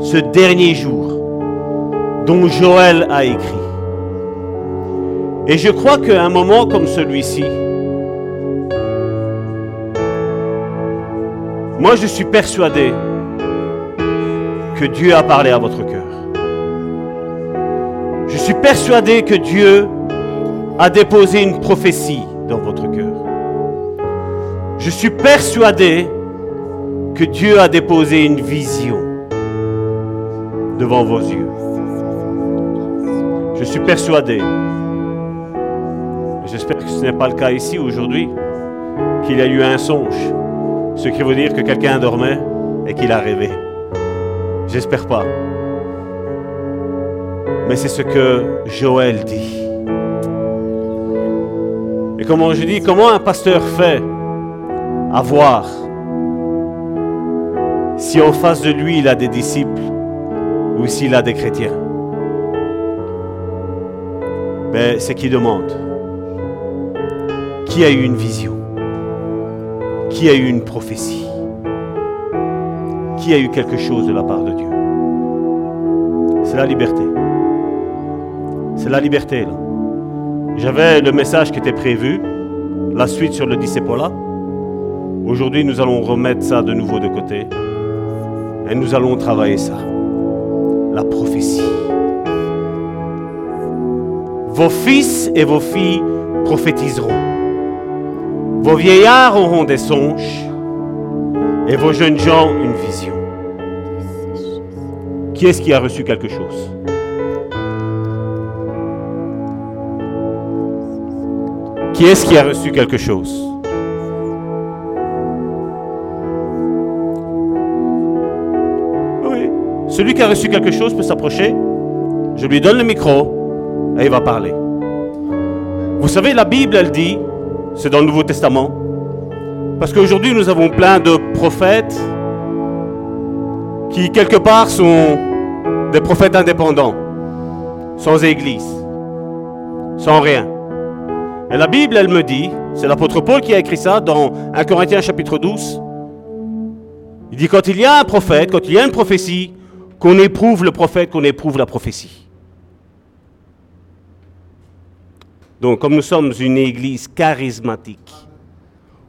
ce dernier jour dont Joël a écrit. Et je crois qu'à un moment comme celui-ci, moi je suis persuadé que Dieu a parlé à votre cœur. Suis persuadé que Dieu a déposé une prophétie dans votre cœur. Je suis persuadé que Dieu a déposé une vision devant vos yeux. Je suis persuadé, j'espère que ce n'est pas le cas ici aujourd'hui, qu'il y a eu un songe, ce qui veut dire que quelqu'un dormait et qu'il a rêvé. J'espère pas. Mais c'est ce que Joël dit. Et comment je dis, comment un pasteur fait à voir si en face de lui il a des disciples ou s'il a des chrétiens? Ben, C'est qui demande. Qui a eu une vision? Qui a eu une prophétie? Qui a eu quelque chose de la part de Dieu? C'est la liberté. La liberté. J'avais le message qui était prévu, la suite sur le disciple-là. Aujourd'hui, nous allons remettre ça de nouveau de côté. Et nous allons travailler ça. La prophétie. Vos fils et vos filles prophétiseront. Vos vieillards auront des songes. Et vos jeunes gens une vision. Qui est-ce qui a reçu quelque chose? Qui est-ce qui a reçu quelque chose? Oui. Celui qui a reçu quelque chose peut s'approcher. Je lui donne le micro et il va parler. Vous savez, la Bible, elle dit, c'est dans le Nouveau Testament, parce qu'aujourd'hui nous avons plein de prophètes qui quelque part sont des prophètes indépendants, sans église, sans rien. Et la Bible, elle me dit, c'est l'apôtre Paul qui a écrit ça dans 1 Corinthiens chapitre 12. Il dit quand il y a un prophète, quand il y a une prophétie, qu'on éprouve le prophète, qu'on éprouve la prophétie. Donc comme nous sommes une église charismatique,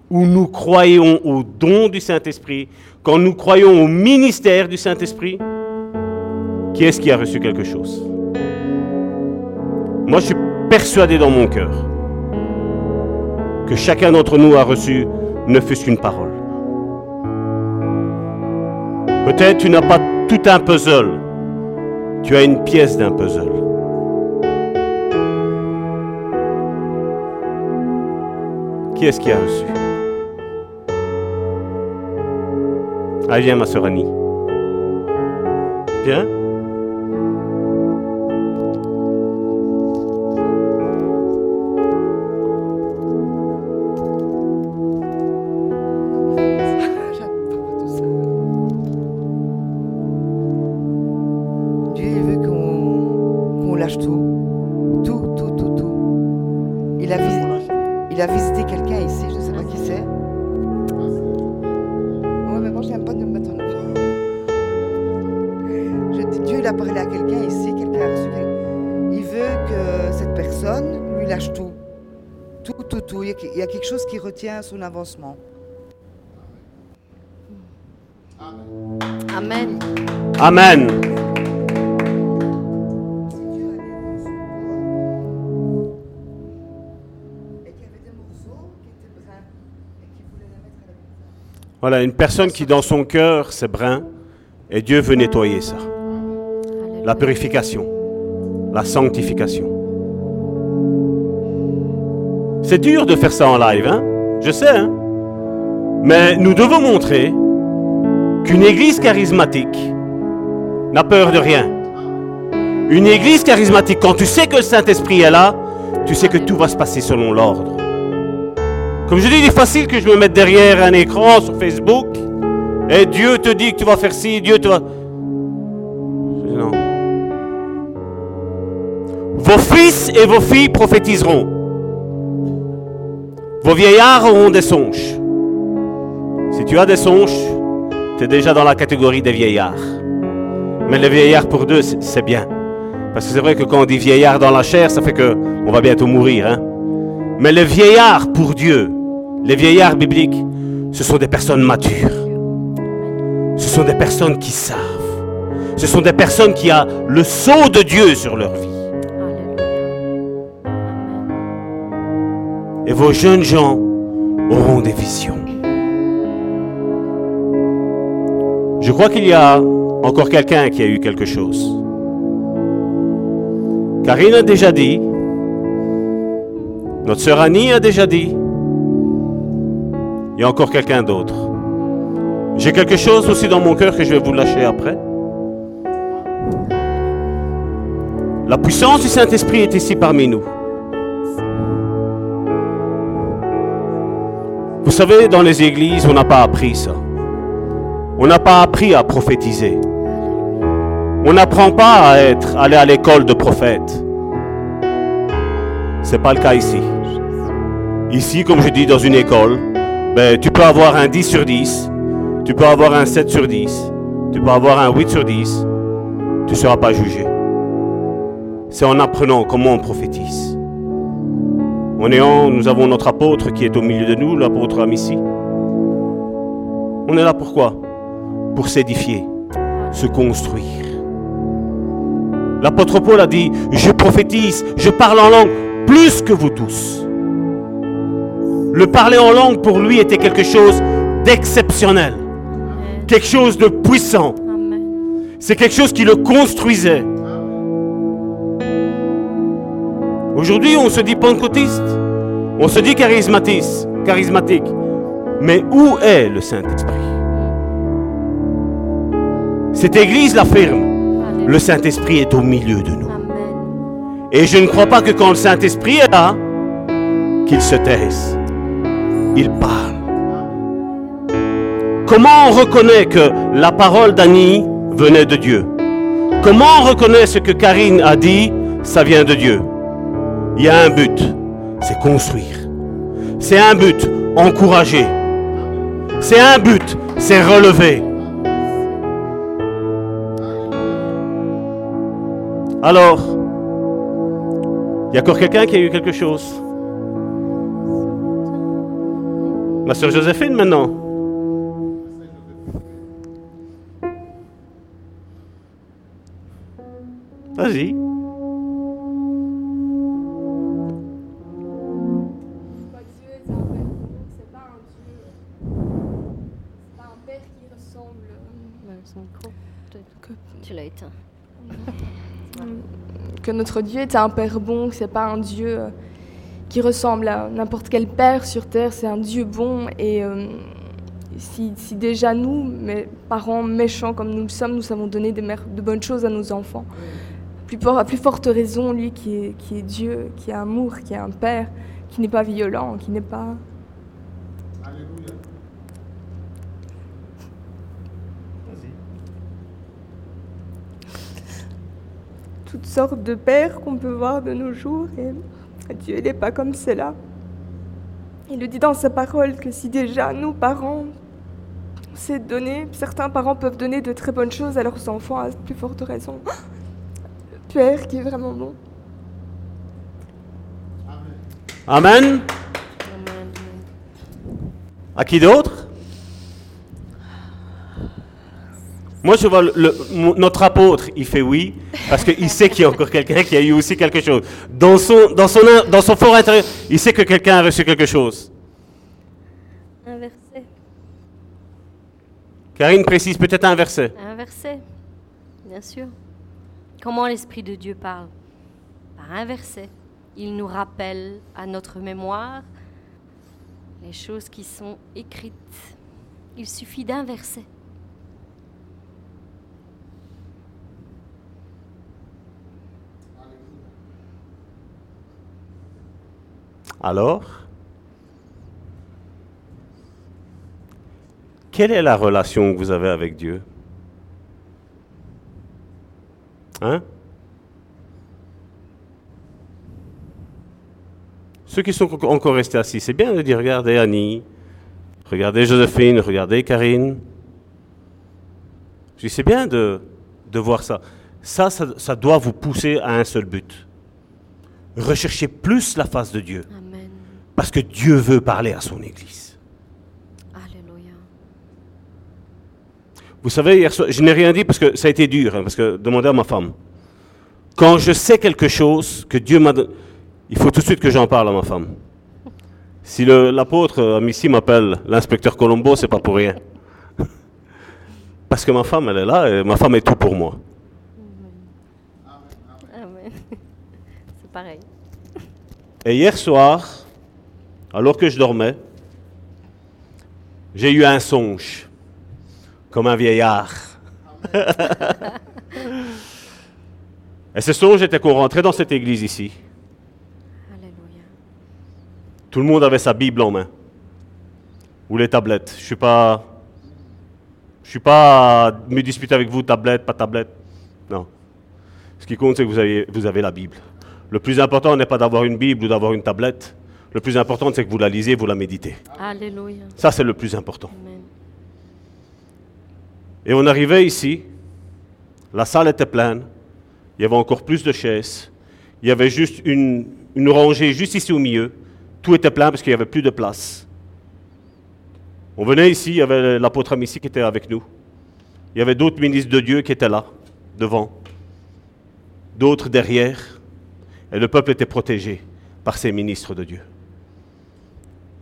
où nous croyons au don du Saint-Esprit, quand nous croyons au ministère du Saint-Esprit, qui est-ce qui a reçu quelque chose? Moi, je suis persuadé dans mon cœur que chacun d'entre nous a reçu ne fût-ce qu'une parole. Peut-être tu n'as pas tout un puzzle, tu as une pièce d'un puzzle. Qui est-ce qui a reçu? Ah, viens, ma sœur Annie. Viens. Voulait les mettre à la Voilà, une personne qui dans son cœur, c'est brun, et Dieu veut nettoyer ça. La purification, la sanctification. C'est dur de faire ça en live, hein? Je sais, hein Mais nous devons montrer qu'une église charismatique n'a peur de rien. Une église charismatique, quand tu sais que le Saint-Esprit est là, tu sais que tout va se passer selon l'ordre. Comme je dis, il est facile que je me mette derrière un écran sur Facebook et Dieu te dit que tu vas faire ci, Dieu te va. Vos fils et vos filles prophétiseront. Vos vieillards auront des songes. Si tu as des songes, tu es déjà dans la catégorie des vieillards. Mais les vieillards pour deux, c'est bien. Parce que c'est vrai que quand on dit vieillard dans la chair, ça fait que on va bientôt mourir. Hein? Mais les vieillards pour Dieu, les vieillards bibliques, ce sont des personnes matures. Ce sont des personnes qui savent. Ce sont des personnes qui ont le sceau de Dieu sur leur vie. Et vos jeunes gens auront des visions. Je crois qu'il y a encore quelqu'un qui a eu quelque chose. Karine a déjà dit, notre sœur Annie a déjà dit, il y a encore quelqu'un d'autre. J'ai quelque chose aussi dans mon cœur que je vais vous lâcher après. La puissance du Saint-Esprit est ici parmi nous. Vous savez, dans les églises, on n'a pas appris ça. On n'a pas appris à prophétiser. On n'apprend pas à être, aller à l'école de prophète. C'est pas le cas ici. Ici, comme je dis dans une école, ben, tu peux avoir un 10 sur 10, tu peux avoir un 7 sur 10, tu peux avoir un 8 sur 10, tu ne seras pas jugé. C'est en apprenant comment on prophétise. Nous avons notre apôtre qui est au milieu de nous, l'apôtre Amici. On est là pourquoi? Pour s'édifier, se construire. L'apôtre Paul a dit, je prophétise, je parle en langue plus que vous tous. Le parler en langue pour lui était quelque chose d'exceptionnel, quelque chose de puissant. C'est quelque chose qui le construisait. Aujourd'hui, on se dit pentecôtiste. On se dit charismatique, charismatique. Mais où est le Saint-Esprit? Cette Église l'affirme. Le Saint-Esprit est au milieu de nous. Et je ne crois pas que quand le Saint-Esprit est là, qu'il se taise. Il parle. Comment on reconnaît que la parole d'Annie venait de Dieu? Comment on reconnaît ce que Karine a dit, ça vient de Dieu? Il y a un but, c'est construire. C'est un but, encourager. C'est un but, c'est relever. Alors, il y a encore quelqu'un qui a eu quelque chose? Ma soeur Joséphine maintenant. Vas-y. Notre Dieu est un père bon, c'est pas un Dieu euh, qui ressemble à n'importe quel père sur terre, c'est un Dieu bon. Et euh, si, déjà nous, mes parents méchants comme nous le sommes, nous savons donner des de bonnes choses à nos enfants, à plus forte raison, lui qui est, qui est Dieu, qui est amour, qui est un père, qui n'est pas violent, qui n'est pas. Toutes sortes de pères qu'on peut voir de nos jours et Dieu n'est pas comme cela. Il le dit dans sa parole que si déjà nous, parents, on sait donner, certains parents peuvent donner de très bonnes choses à leurs enfants, à plus forte raison. Le Père qui est vraiment bon. Amen. Amen. À qui d'autre? Moi, je vois le- notre apôtre, il fait oui, parce qu'il sait qu'il y a encore quelqu'un qui a eu aussi quelque chose. Dans son, dans son, dans son fort intérieur, il sait que quelqu'un a reçu quelque chose. Un verset. Karine précise peut-être un verset. Un verset, bien sûr. Comment l'Esprit de Dieu parle? Par un verset. Il nous rappelle à notre mémoire les choses qui sont écrites. Il suffit d'un verset. Alors, quelle est la relation que vous avez avec Dieu? Hein? Ceux qui sont encore restés assis, c'est bien de dire regardez Annie, regardez Joséphine, regardez Karine. Je dis, C'est bien de, voir ça. ça. Ça, doit vous pousser à un seul but. Recherchez plus la face de Dieu. Parce que Dieu veut parler à son Église. Alléluia. Vous savez, hier soir, je n'ai rien dit parce que ça a été dur, hein, parce que demandez à ma femme. Quand je sais quelque chose que Dieu m'a donné, il faut tout de suite que j'en parle à ma femme. Si l'apôtre euh, ici m'appelle l'inspecteur Colombo, c'est pas pour rien. Parce que ma femme, elle est là, et ma femme est tout pour moi. Amen. C'est pareil. Et hier soir, alors que je dormais, j'ai eu un songe, comme un vieillard. Et ce songe était qu'on rentrait dans cette église ici. Alléluia. Tout le monde avait sa Bible en main. Ou les tablettes. Je suis pas. Je suis pas à me disputer avec vous, tablette, pas tablette. Non. Ce qui compte, c'est que vous avez, vous avez la Bible. Le plus important n'est pas d'avoir une Bible ou d'avoir une tablette. Le plus important, c'est que vous la lisez, vous la méditez. Alléluia. Ça, c'est le plus important. Amen. Et on arrivait ici, la salle était pleine, il y avait encore plus de chaises, il y avait juste une, une rangée juste ici au milieu, tout était plein parce qu'il n'y avait plus de place. On venait ici, il y avait l'apôtre Amici qui était avec nous, il y avait d'autres ministres de Dieu qui étaient là, devant, d'autres derrière, et le peuple était protégé par ces ministres de Dieu.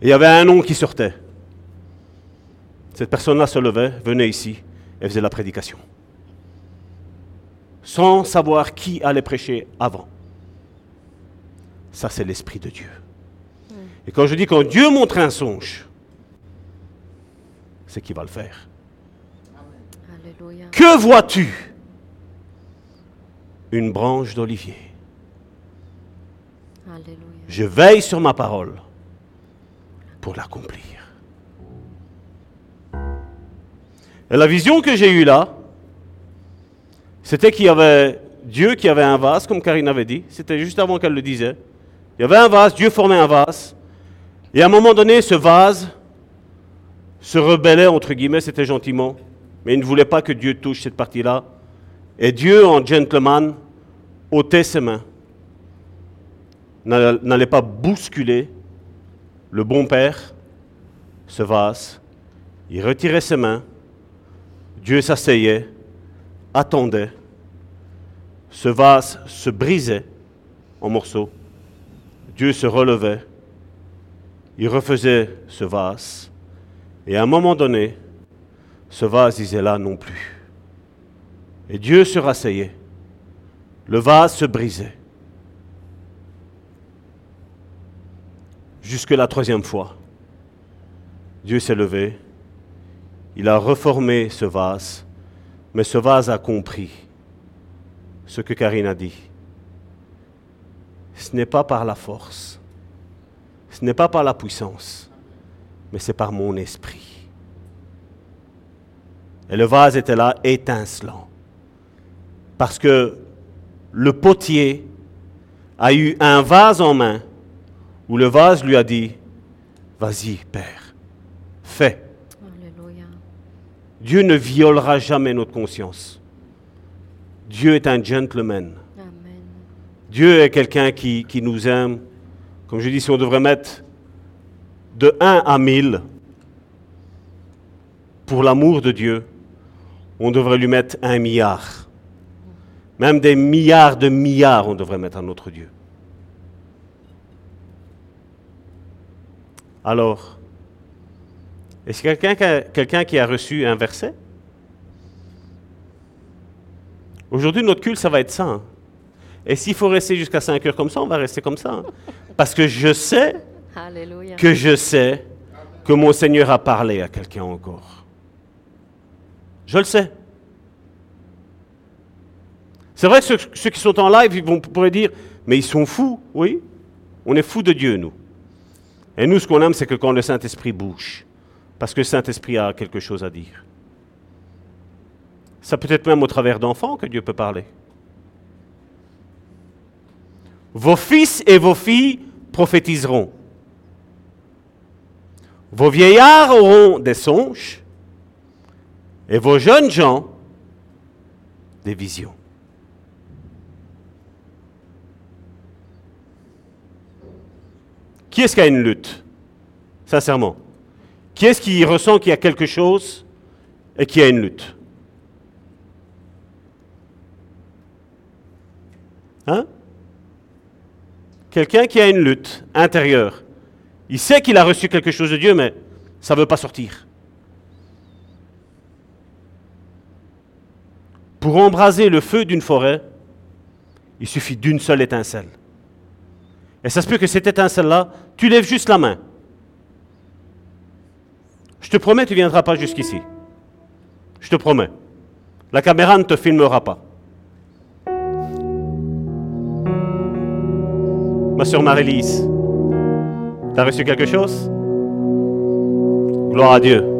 Et il y avait un nom qui sortait. Cette personne-là se levait, venait ici, et faisait la prédication. Sans savoir qui allait prêcher avant. Ça, c'est l'Esprit de Dieu. Et quand je dis quand Dieu montre un songe, c'est qu'il va le faire. Alléluia. Que vois-tu? Une branche d'olivier. Je veille sur ma parole l'accomplir. Et la vision que j'ai eue là, c'était qu'il y avait Dieu qui avait un vase, comme Karine avait dit. C'était juste avant qu'elle le disait. Il y avait un vase, Dieu formait un vase. Et à un moment donné, ce vase se rebellait, entre guillemets, c'était gentiment. Mais il ne voulait pas que Dieu touche cette partie-là. Et Dieu, en gentleman, ôtait ses mains. N'allait pas bousculer le bon père, ce vase. Il retirait ses mains. Dieu s'asseyait, attendait. Ce vase se brisait en morceaux. Dieu se relevait. Il refaisait ce vase. Et à un moment donné, ce vase disait là non plus. Et Dieu se rasseyait. Le vase se brisait. Jusque la troisième fois, Dieu s'est levé. Il a reformé ce vase. Mais ce vase a compris ce que Karine a dit. Ce n'est pas par la force. Ce n'est pas par la puissance. Mais c'est par mon esprit. Et le vase était là, étincelant. Parce que le potier a eu un vase en main où le vase lui a dit, vas-y, Père, fais. Alléluia. Dieu ne violera jamais notre conscience. Dieu est un gentleman. Amen. Dieu est quelqu'un qui, qui nous aime. Comme je dis, si on devrait mettre de 1 à 1000 pour l'amour de Dieu, on devrait lui mettre un milliard. Même des milliards de milliards, on devrait mettre à notre Dieu. Alors, est-ce quelqu'un qui, a- quelqu'un qui a reçu un verset? Aujourd'hui, notre culte, ça va être ça. hein. Et s'il faut rester jusqu'à 5 heures comme ça, on va rester comme ça. hein. Parce que je sais Alléluia. que je sais que mon Seigneur a parlé à quelqu'un encore. Je le sais. C'est vrai que ceux, ceux qui sont en live, ils vont, pourraient dire, mais ils sont fous, oui. On est fous de Dieu, nous. Et nous, ce qu'on aime, c'est que quand le Saint-Esprit bouge, parce que le Saint-Esprit a quelque chose à dire. Ça peut être même au travers d'enfants que Dieu peut parler. Vos fils et vos filles prophétiseront. Vos vieillards auront des songes et vos jeunes gens des visions. Qui est-ce qui a une lutte Sincèrement? Qui est-ce qui ressent qu'il y a quelque chose et qui a une lutte? Hein? Quelqu'un qui a une lutte intérieure. Il sait qu'il a reçu quelque chose de Dieu, mais ça ne veut pas sortir. Pour embraser le feu d'une forêt, il suffit d'une seule étincelle. Et ça se peut que cette étincelle-là, tu lèves juste la main. Je te promets, tu ne viendras pas jusqu'ici. Je te promets. La caméra ne te filmera pas. Ma soeur Marie-Lise, tu as reçu quelque chose? Gloire à Dieu.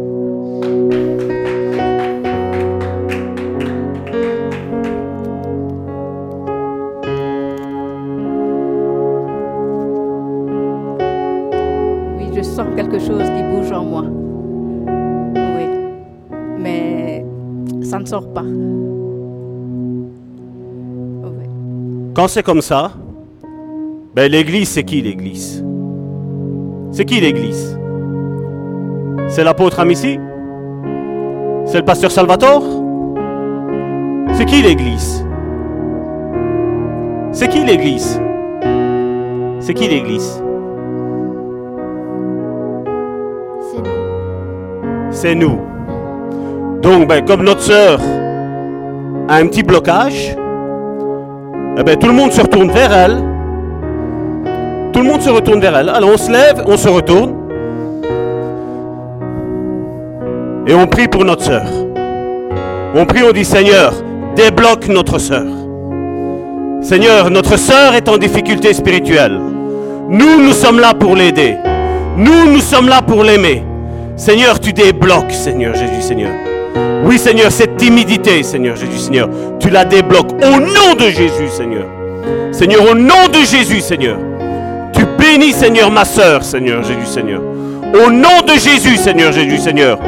Quand c'est comme ça, ben l'église, c'est qui l'église? C'est qui l'église? C'est l'apôtre Amici? C'est le pasteur Salvatore? C'est qui l'église? C'est qui l'église? C'est qui l'église? C'est nous. C'est nous. Donc, ben, comme notre sœur a un petit blocage, eh ben, tout le monde se retourne vers elle Tout le monde se retourne vers elle. Alors on se lève, on se retourne. Et on prie pour notre sœur. On prie, on dit Seigneur, débloque notre sœur. Seigneur, notre sœur est en difficulté spirituelle. Nous, nous sommes là pour l'aider. Nous, nous sommes là pour l'aimer. Seigneur, tu débloques, Seigneur Jésus, Seigneur. Oui, Seigneur, cette timidité, Seigneur Jésus, Seigneur, tu la débloques au nom de Jésus, Seigneur. Seigneur, au nom de Jésus, Seigneur. Tu bénis, Seigneur, ma sœur, Seigneur Jésus, Seigneur. Au nom de Jésus, Seigneur Jésus, Seigneur.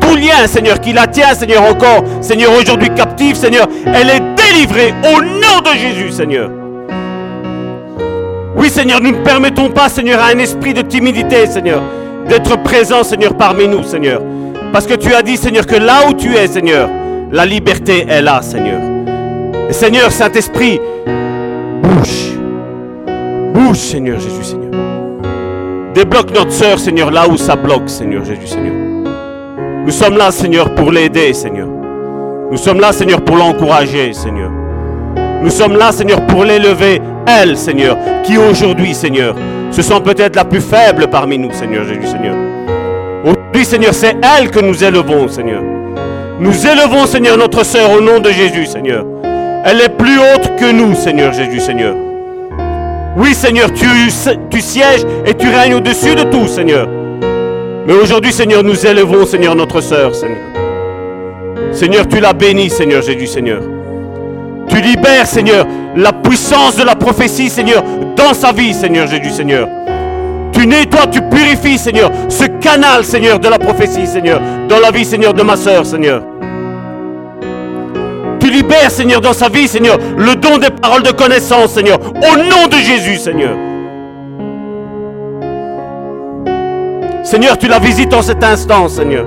Tout lien, Seigneur, qui la tient, Seigneur, encore, Seigneur, aujourd'hui captive, Seigneur, elle est délivrée au nom de Jésus, Seigneur. Oui, Seigneur, nous ne permettons pas, Seigneur, à un esprit de timidité, Seigneur, d'être présent, Seigneur, parmi nous, Seigneur. Parce que tu as dit, Seigneur, que là où tu es, Seigneur, la liberté est là, Seigneur. Et Seigneur, Saint-Esprit, bouge. Bouge, Seigneur Jésus, Seigneur. Débloque notre sœur, Seigneur, là où ça bloque, Seigneur Jésus, Seigneur. Nous sommes là, Seigneur, pour l'aider, Seigneur. Nous sommes là, Seigneur, pour l'encourager, Seigneur. Nous sommes là, Seigneur, pour l'élever, elle, Seigneur, qui aujourd'hui, Seigneur, se sent peut-être la plus faible parmi nous, Seigneur Jésus, Seigneur. Aujourd'hui, Seigneur, c'est elle que nous élevons, Seigneur. Nous élevons, Seigneur, notre sœur au nom de Jésus, Seigneur. Elle est plus haute que nous, Seigneur Jésus, Seigneur. Oui, Seigneur, tu, tu sièges et tu règnes au-dessus de tout, Seigneur. Mais aujourd'hui, Seigneur, nous élevons, Seigneur, notre sœur, Seigneur. Seigneur, tu la bénis, Seigneur Jésus, Seigneur. Tu libères, Seigneur, la puissance de la prophétie, Seigneur, dans sa vie, Seigneur Jésus, Seigneur. Tu nettoies, tu purifies, Seigneur, ce canal, Seigneur, de la prophétie, Seigneur, dans la vie, Seigneur, de ma sœur, Seigneur. Tu libères, Seigneur, dans sa vie, Seigneur, le don des paroles de connaissance, Seigneur, au nom de Jésus, Seigneur. Seigneur, tu la visites en cet instant, Seigneur.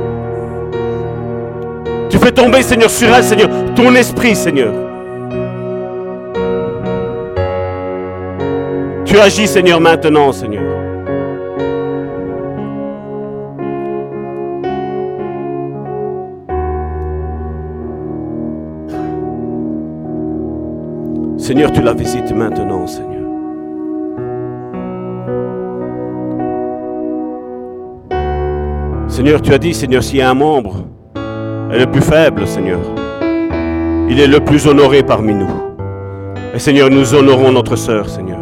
Tu fais tomber, Seigneur, sur elle, Seigneur, ton esprit, Seigneur. Tu agis, Seigneur, maintenant, Seigneur. Seigneur, tu la visites maintenant, Seigneur. Seigneur, tu as dit, Seigneur, s'il y a un membre, est le plus faible, Seigneur, il est le plus honoré parmi nous. Et Seigneur, nous honorons notre sœur, Seigneur.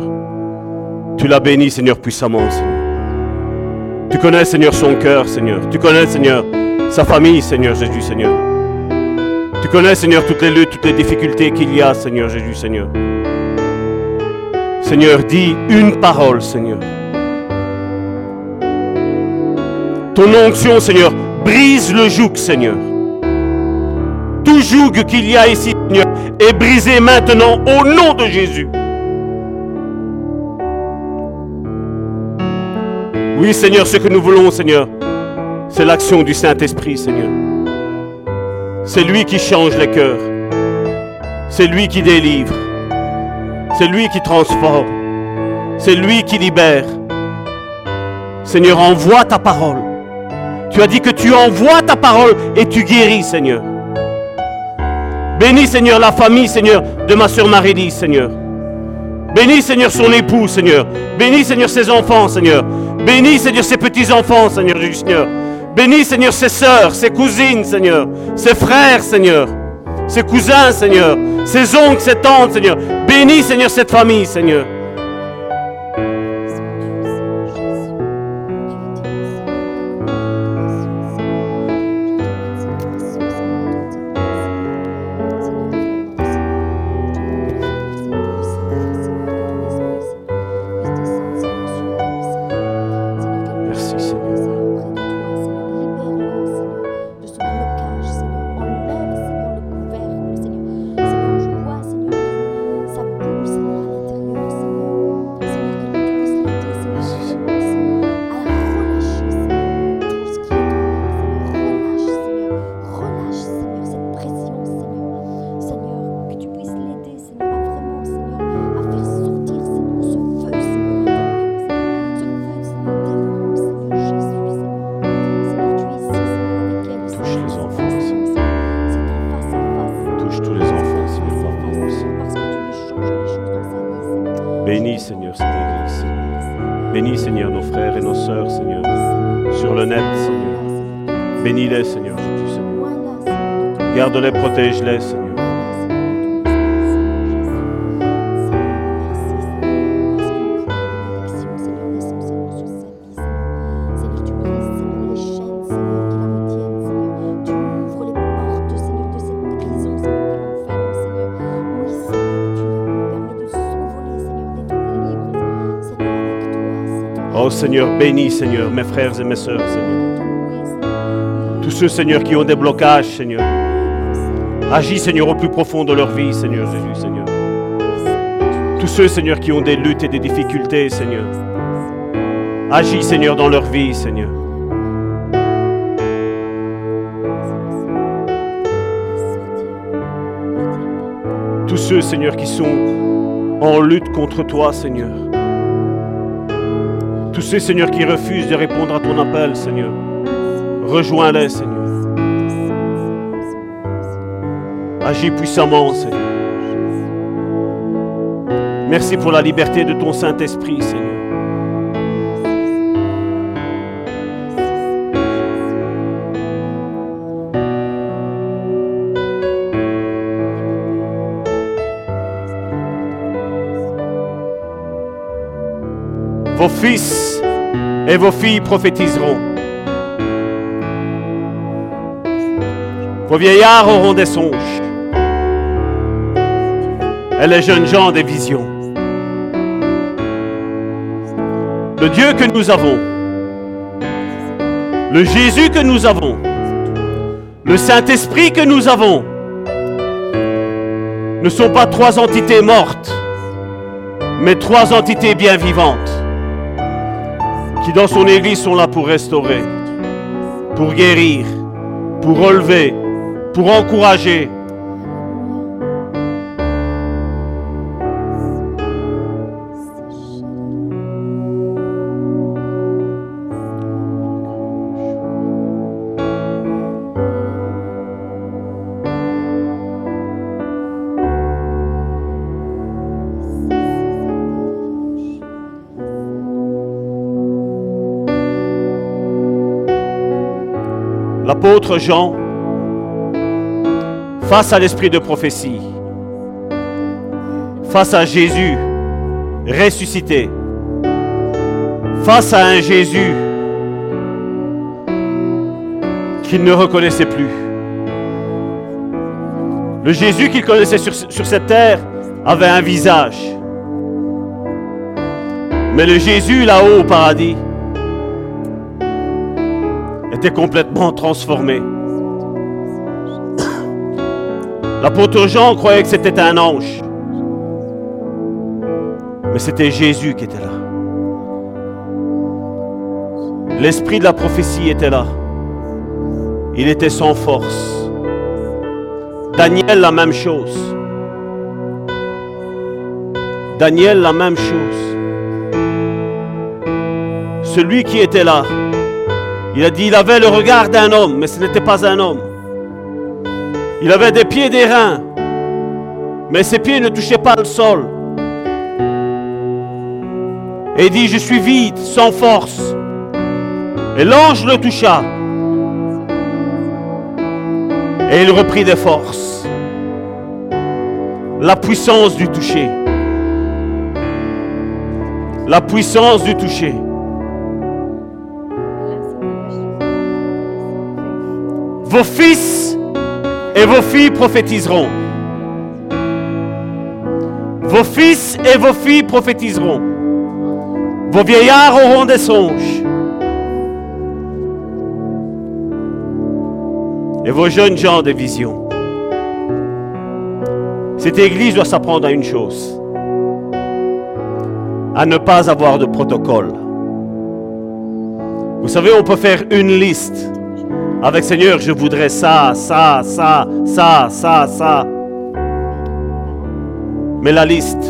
Tu la bénis, Seigneur, puissamment, Seigneur. Tu connais, Seigneur, son cœur, Seigneur. Tu connais, Seigneur, sa famille, Seigneur Jésus, Seigneur. Tu connais, Seigneur, toutes les luttes, toutes les difficultés qu'il y a, Seigneur Jésus, Seigneur. Seigneur, dis une parole, Seigneur. Ton onction, Seigneur, brise le joug, Seigneur. Tout joug qu'il y a ici, Seigneur, est brisé maintenant au nom de Jésus. Oui, Seigneur, ce que nous voulons, Seigneur, c'est l'action du Saint-Esprit, Seigneur. C'est lui qui change les cœurs. C'est lui qui délivre. C'est lui qui transforme. C'est lui qui libère. Seigneur, envoie ta parole. Tu as dit que tu envoies ta parole et tu guéris, Seigneur. Bénis, Seigneur, la famille, Seigneur, de ma soeur marie Seigneur. Bénis, Seigneur, son époux, Seigneur. Bénis, Seigneur, ses enfants, Seigneur. Bénis, Seigneur, ses petits-enfants, Seigneur Jésus, Seigneur. Bénis, Seigneur, ses sœurs, ses cousines, Seigneur. Ses frères, Seigneur. Ses cousins, Seigneur. Ses oncles, ses tantes, Seigneur. Bénis, Seigneur, cette famille, Seigneur. Garde-les, protège-les, Seigneur. Oh Seigneur, bénis, Seigneur, mes frères et mes sœurs, Seigneur. Tous ceux, Seigneur, qui ont des blocages, Seigneur. Agis, Seigneur, au plus profond de leur vie, Seigneur Jésus, Seigneur. Tous ceux, Seigneur, qui ont des luttes et des difficultés, Seigneur. Agis, Seigneur, dans leur vie, Seigneur. Tous ceux, Seigneur, qui sont en lutte contre toi, Seigneur. Tous ceux, Seigneur, qui refusent de répondre à ton appel, Seigneur. Rejoins-les, Seigneur. Agis puissamment, Seigneur. Merci pour la liberté de ton Saint-Esprit, Seigneur. Vos fils et vos filles prophétiseront. Vos vieillards auront des songes. Et les jeunes gens des visions. Le Dieu que nous avons, le Jésus que nous avons, le Saint-Esprit que nous avons, ne sont pas trois entités mortes, mais trois entités bien vivantes qui dans son Église sont là pour restaurer, pour guérir, pour relever, pour encourager. Jean, face à l'esprit de prophétie, face à Jésus ressuscité, face à un Jésus qu'il ne reconnaissait plus. Le Jésus qu'il connaissait sur, sur cette terre avait un visage. Mais le Jésus là-haut au paradis complètement transformé. L'apôtre Jean croyait que c'était un ange. Mais c'était Jésus qui était là. L'esprit de la prophétie était là. Il était sans force. Daniel, la même chose. Daniel, la même chose. Celui qui était là, il a dit, il avait le regard d'un homme, mais ce n'était pas un homme. Il avait des pieds des reins, mais ses pieds ne touchaient pas le sol. Et il dit, je suis vide, sans force. Et l'ange le toucha. Et il reprit des forces. La puissance du toucher. La puissance du toucher. Vos fils et vos filles prophétiseront. Vos fils et vos filles prophétiseront. Vos vieillards auront des songes. Et vos jeunes gens des visions. Cette église doit s'apprendre à une chose. À ne pas avoir de protocole. Vous savez, on peut faire une liste avec Seigneur, je voudrais ça, ça, ça, ça, ça, ça. Mais la liste,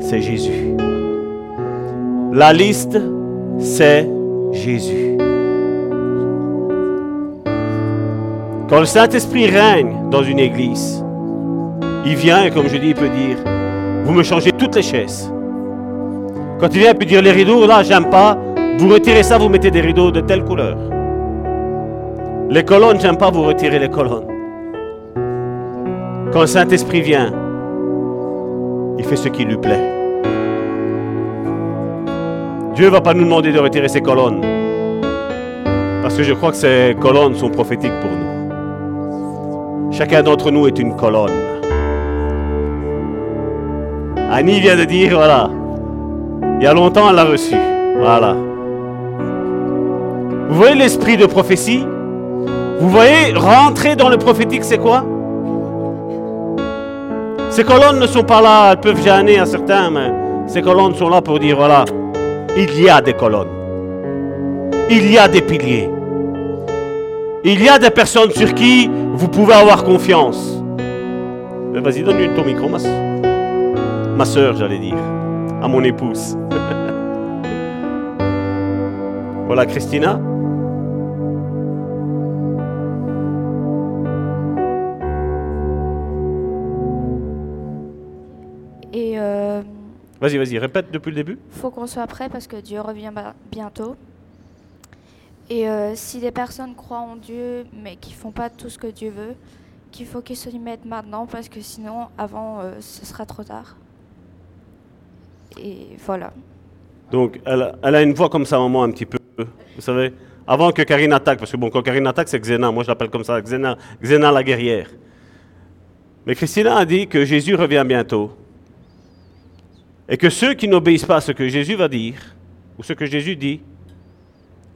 c'est Jésus. La liste, c'est Jésus. Quand le Saint-Esprit règne dans une église, il vient et comme je dis, il peut dire, vous me changez toutes les chaises. Quand il vient et puis dire les rideaux, là, j'aime pas, vous retirez ça, vous mettez des rideaux de telle couleur. Les colonnes, j'aime pas, vous retirez les colonnes. Quand le Saint-Esprit vient, il fait ce qui lui plaît. Dieu ne va pas nous demander de retirer ces colonnes. Parce que je crois que ces colonnes sont prophétiques pour nous. Chacun d'entre nous est une colonne. Annie vient de dire, voilà, il y a longtemps elle l'a reçu. Voilà. Vous voyez l'esprit de prophétie? Vous voyez, rentrer dans le prophétique, c'est quoi? Ces colonnes ne sont pas là, elles peuvent gêner à certains, mais ces colonnes sont là pour dire, voilà, il y a des colonnes. Il y a des piliers. Il y a des personnes sur qui vous pouvez avoir confiance. Vas-y, donne-lui ton micro, ma, ma soeur, j'allais dire, à mon épouse. voilà, Christina. Vas-y, vas-y, répète depuis le début. faut qu'on soit prêt parce que Dieu revient bientôt. Et euh, si des personnes croient en Dieu mais qui font pas tout ce que Dieu veut, qu'il faut qu'ils se y mettent maintenant parce que sinon, avant, euh, ce sera trop tard. Et voilà. Donc, elle, a- elle a une voix comme sa maman un petit peu, vous savez. Avant que Karine attaque, parce que bon, quand Karine attaque, c'est Xena. Moi, je l'appelle comme ça, Xena, Xena la guerrière. Mais Christina a dit que Jésus revient bientôt. Et que ceux qui n'obéissent pas à ce que Jésus va dire, ou ce que Jésus dit,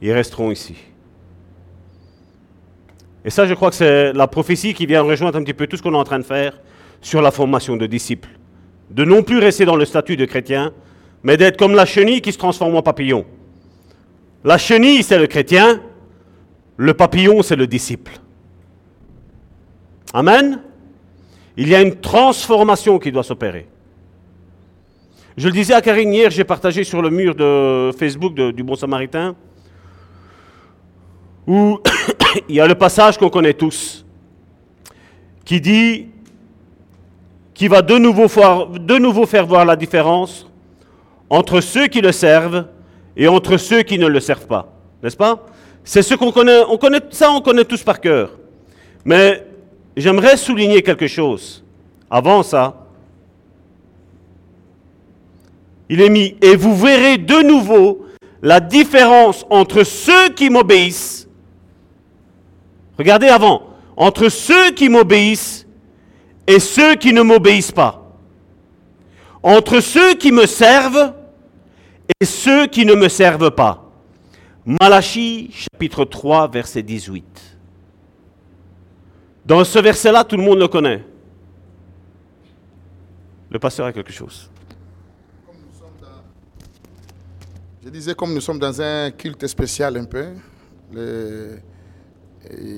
ils resteront ici. Et ça, je crois que c'est la prophétie qui vient rejoindre un petit peu tout ce qu'on est en train de faire sur la formation de disciples. De non plus rester dans le statut de chrétien, mais d'être comme la chenille qui se transforme en papillon. La chenille, c'est le chrétien, le papillon, c'est le disciple. Amen. Il y a une transformation qui doit s'opérer. Je le disais à Karine hier, j'ai partagé sur le mur de Facebook du Bon Samaritain, où il y a le passage qu'on connaît tous, qui dit, qui va de nouveau, faire, de nouveau faire voir la différence entre ceux qui le servent et entre ceux qui ne le servent pas. N'est-ce pas? C'est ce qu'on connaît, on connaît, ça on connaît tous par cœur. Mais j'aimerais souligner quelque chose. Avant ça, il est mis, et vous verrez de nouveau la différence entre ceux qui m'obéissent. Regardez avant, entre ceux qui m'obéissent et ceux qui ne m'obéissent pas. Entre ceux qui me servent et ceux qui ne me servent pas. Malachie chapitre 3 verset 18. Dans ce verset-là, tout le monde le connaît. Le pasteur a quelque chose. Je disais, comme nous sommes dans un culte spécial un peu, le-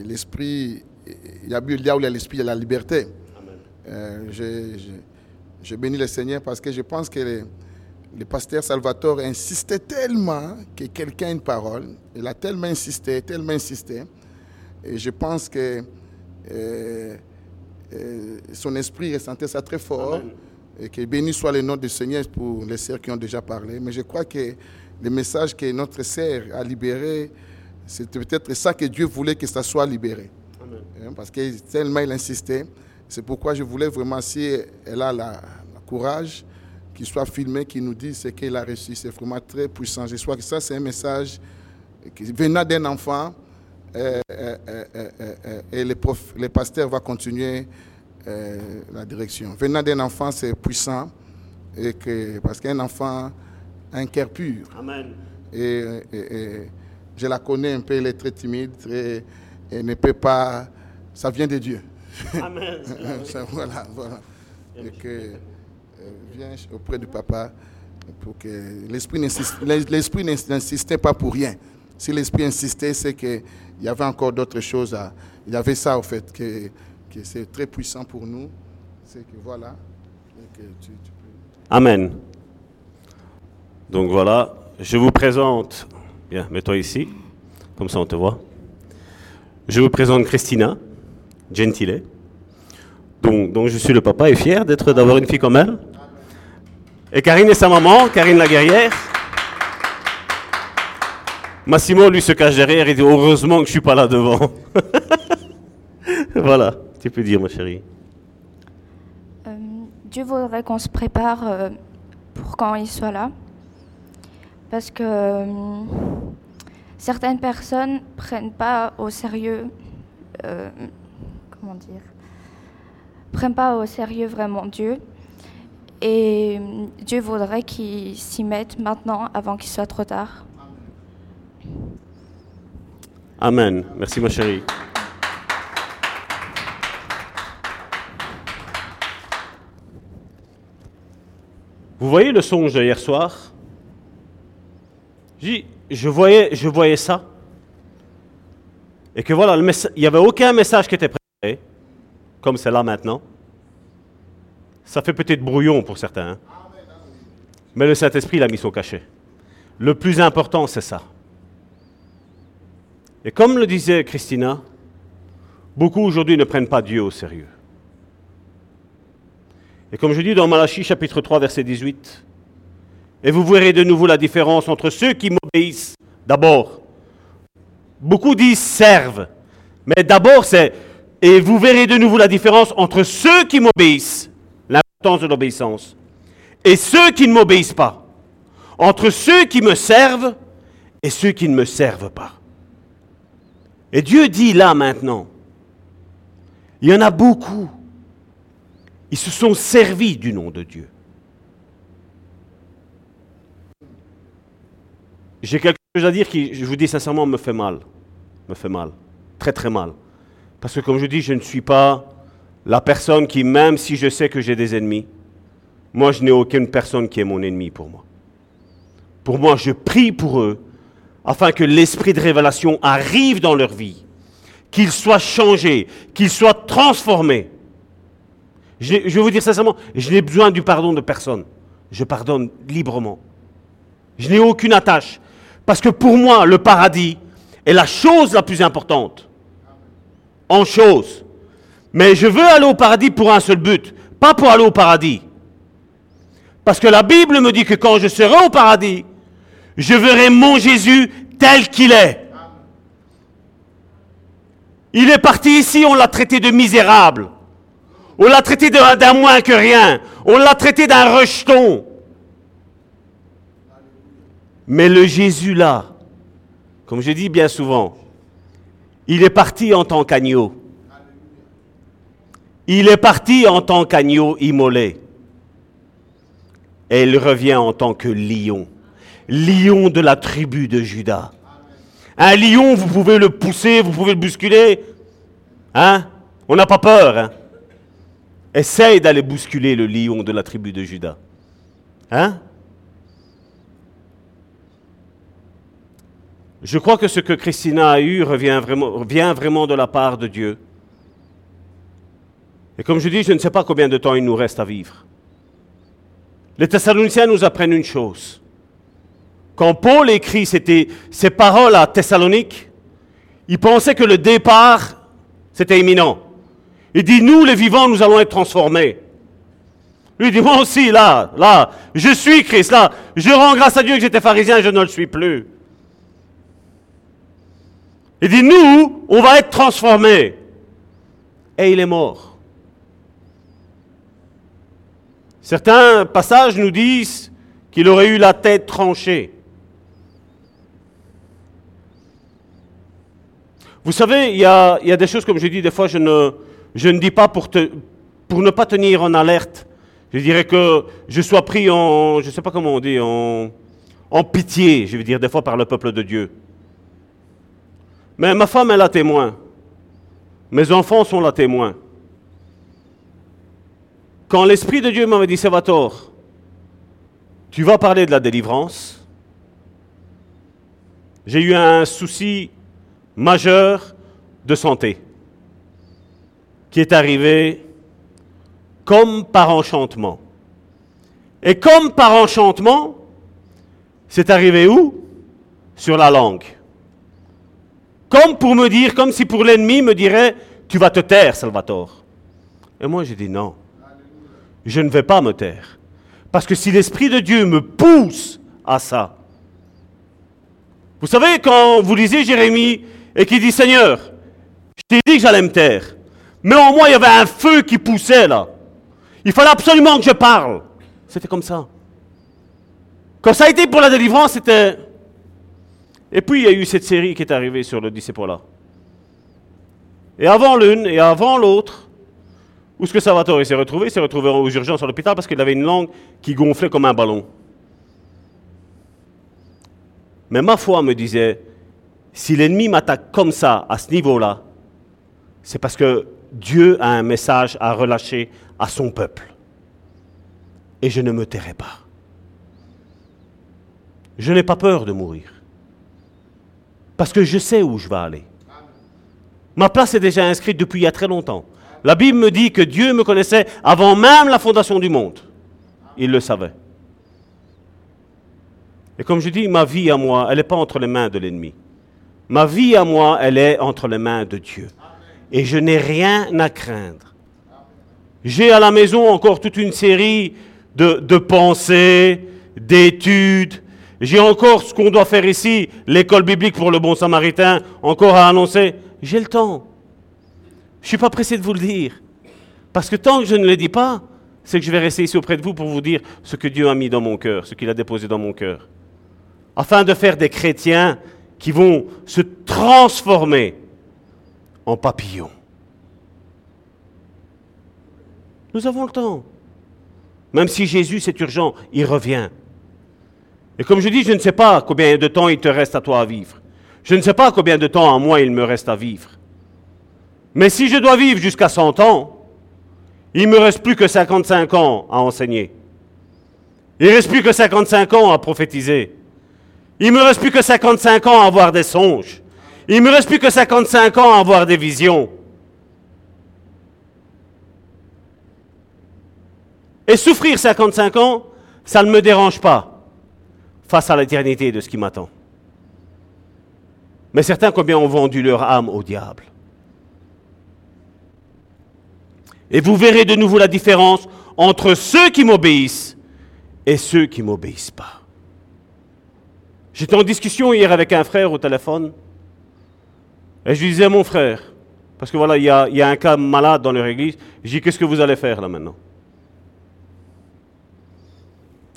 l'esprit, il y a a où il y a l'esprit, il y a la liberté. Euh, je, je- je bénis le Seigneur parce que je pense que le, le pasteur Salvatore insistait tellement que quelqu'un a une parole. Il a tellement insisté, tellement insisté. Et je pense que euh, euh, son esprit ressentait ça très fort. Et que béni soit le nom du Seigneur pour les sœurs qui ont déjà parlé. Mais je crois que le message que notre sœur a libéré, c'est peut-être ça que Dieu voulait que ça soit libéré. Hein, Parce que tellement il insistait. C'est pourquoi je voulais vraiment, si elle a la courage, qu'il soit filmé, qu'il nous dise ce qu'elle a reçu. C'est vraiment très puissant. Je crois que ça, c'est un message qui venant d'un enfant. euh, euh, euh, et le, prof, le pasteur va continuer la direction. Venant d'un enfant, c'est puissant. Et que, parce qu'un enfant un cœur pur. Amen. Et, et- et je la connais un peu, elle est très timide et, et ne peut pas. Ça vient de Dieu. Amen. Ça, voilà, voilà. Et que euh, viens auprès du papa pour que l'esprit n'insistait pas pour rien. Si l'esprit insistait, c'est qu'il y avait encore d'autres choses à. Il y avait ça au fait que, que c'est très puissant pour nous. C'est que voilà. que tu- tu peux- Amen. Donc voilà, je vous présente. Bien, mets-toi ici, comme ça on te voit. Je vous présente Christina Gentile. Donc, je suis le papa et fier d'être d'avoir une fille comme elle. Et Karine est sa maman, Karine la guerrière. Massimo, lui, se cache derrière et dit Heureusement que je suis pas là devant. voilà, tu peux dire, ma chérie. Euh, Dieu voudrait qu'on se prépare euh, pour quand il soit là. Parce que euh, certaines personnes prennent pas au sérieux, euh, comment dire, prennent pas au sérieux vraiment Dieu. Et euh, Dieu voudrait qu'ils s'y mettent maintenant avant qu'il soit trop tard. Amen. Merci, ma chérie. Vous voyez le songe d'hier soir? Je voyais, je voyais ça. Et que voilà, il n'y avait aucun message qui était préparé, comme c'est là maintenant. Ça fait peut-être brouillon pour certains. hein. Mais le Saint-Esprit l'a mis son cachet. Le plus important, c'est ça. Et comme le disait Christina, beaucoup aujourd'hui ne prennent pas Dieu au sérieux. Et comme je dis dans Malachie chapitre 3 verset 18, et vous verrez de nouveau la différence entre ceux qui m'obéissent d'abord. Beaucoup disent servent, mais d'abord c'est, et vous verrez de nouveau la différence entre ceux qui m'obéissent, l'importance de l'obéissance, et ceux qui ne m'obéissent pas, entre ceux qui me servent et ceux qui ne me servent pas. Et Dieu dit là maintenant, il y en a beaucoup. Ils se sont servis du nom de Dieu. J'ai quelque chose à dire qui, je vous dis sincèrement, me fait mal. Me fait mal. Très très mal. Parce que comme je dis, je ne suis pas la personne qui, même si je sais que j'ai des ennemis, moi je n'ai aucune personne qui est mon ennemi pour moi. Pour moi, je prie pour eux afin que l'esprit de révélation arrive dans leur vie, qu'ils soient changés, qu'ils soient transformés. Je, je vais vous dire sincèrement, je n'ai besoin du pardon de personne. Je pardonne librement. Je n'ai aucune attache. Parce que pour moi, le paradis est la chose la plus importante. En chose. Mais je veux aller au paradis pour un seul but, pas pour aller au paradis. Parce que la Bible me dit que quand je serai au paradis, je verrai mon Jésus tel qu'il est. Il est parti ici, on l'a traité de misérable. On l'a traité d'un moins que rien. On l'a traité d'un rejeton. Mais le Jésus là, comme je dis bien souvent, il est parti en tant qu'agneau. Il est parti en tant qu'agneau immolé. Et il revient en tant que lion. Lion de la tribu de Judas. Un lion, vous pouvez le pousser, vous pouvez le bousculer. Hein? On n'a pas peur. Hein? Essaye d'aller bousculer le lion de la tribu de Judas. Hein? Je crois que ce que Christina a eu revient vraiment, vient vraiment de la part de Dieu. Et comme je dis, je ne sais pas combien de temps il nous reste à vivre. Les Thessaloniciens nous apprennent une chose. Quand Paul écrit ces paroles à Thessalonique, il pensait que le départ, c'était imminent. Il dit, nous les vivants, nous allons être transformés. Lui dit, moi aussi, là, là, je suis Christ, là, je rends grâce à Dieu que j'étais pharisien, je ne le suis plus. Il dit, nous, on va être transformés. Et il est mort. Certains passages nous disent qu'il aurait eu la tête tranchée. Vous savez, il y a, des choses, comme je dis, des fois, je ne, dis pas pour ne pas tenir en alerte. Je dirais que je sois pris en, je ne sais pas comment on dit, en, en pitié, je veux dire, des fois par le peuple de Dieu. Mais ma femme est la témoin. Mes enfants sont la témoin. Quand l'Esprit de Dieu m'avait dit, Salvatore, tu vas parler de la délivrance, j'ai eu un souci majeur de santé qui est arrivé comme par enchantement. Et comme par enchantement, c'est arrivé où? Sur la langue. Comme pour me dire, comme si pour l'ennemi me dirait, tu vas te taire, Salvatore. Et moi j'ai dit non, je ne vais pas me taire. Parce que si l'Esprit de Dieu me pousse à ça, vous savez, quand vous lisez Jérémie et qui dit Seigneur, je t'ai dit que j'allais me taire, mais en moi il y avait un feu qui poussait là. Il fallait absolument que je parle. C'était comme ça. Quand ça a été pour la délivrance, c'était. Et puis il y a eu cette série qui est arrivée sur le disciple-là. Et avant l'une et avant l'autre, où est-ce que Salvatore s'est retrouvé s'est retrouvé aux urgences à l'hôpital parce qu'il avait une langue qui gonflait comme un ballon. Mais ma foi me disait, si l'ennemi m'attaque comme ça, à ce niveau-là, c'est parce que Dieu a un message à relâcher à son peuple. Et je ne me tairai pas. Je n'ai pas peur de mourir. Parce que je sais où je vais aller. Ma place est déjà inscrite depuis il y a très longtemps. La Bible me dit que Dieu me connaissait avant même la fondation du monde. Il le savait. Et comme je dis, ma vie à moi, elle n'est pas entre les mains de l'ennemi. Ma vie à moi, elle est entre les mains de Dieu. Et je n'ai rien à craindre. J'ai à la maison encore toute une série de, de pensées, d'études. J'ai encore ce qu'on doit faire ici, l'école biblique pour le bon samaritain, encore à annoncer. J'ai le temps. Je ne suis pas pressé de vous le dire. Parce que tant que je ne le dis pas, c'est que je vais rester ici auprès de vous pour vous dire ce que Dieu a mis dans mon cœur, ce qu'il a déposé dans mon cœur. Afin de faire des chrétiens qui vont se transformer en papillons. Nous avons le temps. Même si Jésus, c'est urgent, il revient. Et comme je dis, je ne sais pas combien de temps il te reste à toi à vivre. Je ne sais pas combien de temps à moi il me reste à vivre. Mais si je dois vivre jusqu'à 100 ans, il me reste plus que 55 ans à enseigner. Il reste plus que 55 ans à prophétiser. Il me reste plus que 55 ans à avoir des songes. Il me reste plus que 55 ans à avoir des visions. Et souffrir 55 ans, ça ne me dérange pas face à l'éternité de ce qui m'attend. Mais certains, combien ont vendu leur âme au diable Et vous verrez de nouveau la différence entre ceux qui m'obéissent et ceux qui ne m'obéissent pas. J'étais en discussion hier avec un frère au téléphone. Et je lui disais, mon frère, parce que voilà, il y a, un cas malade dans leur église. Je dis, qu'est-ce que vous allez faire là maintenant?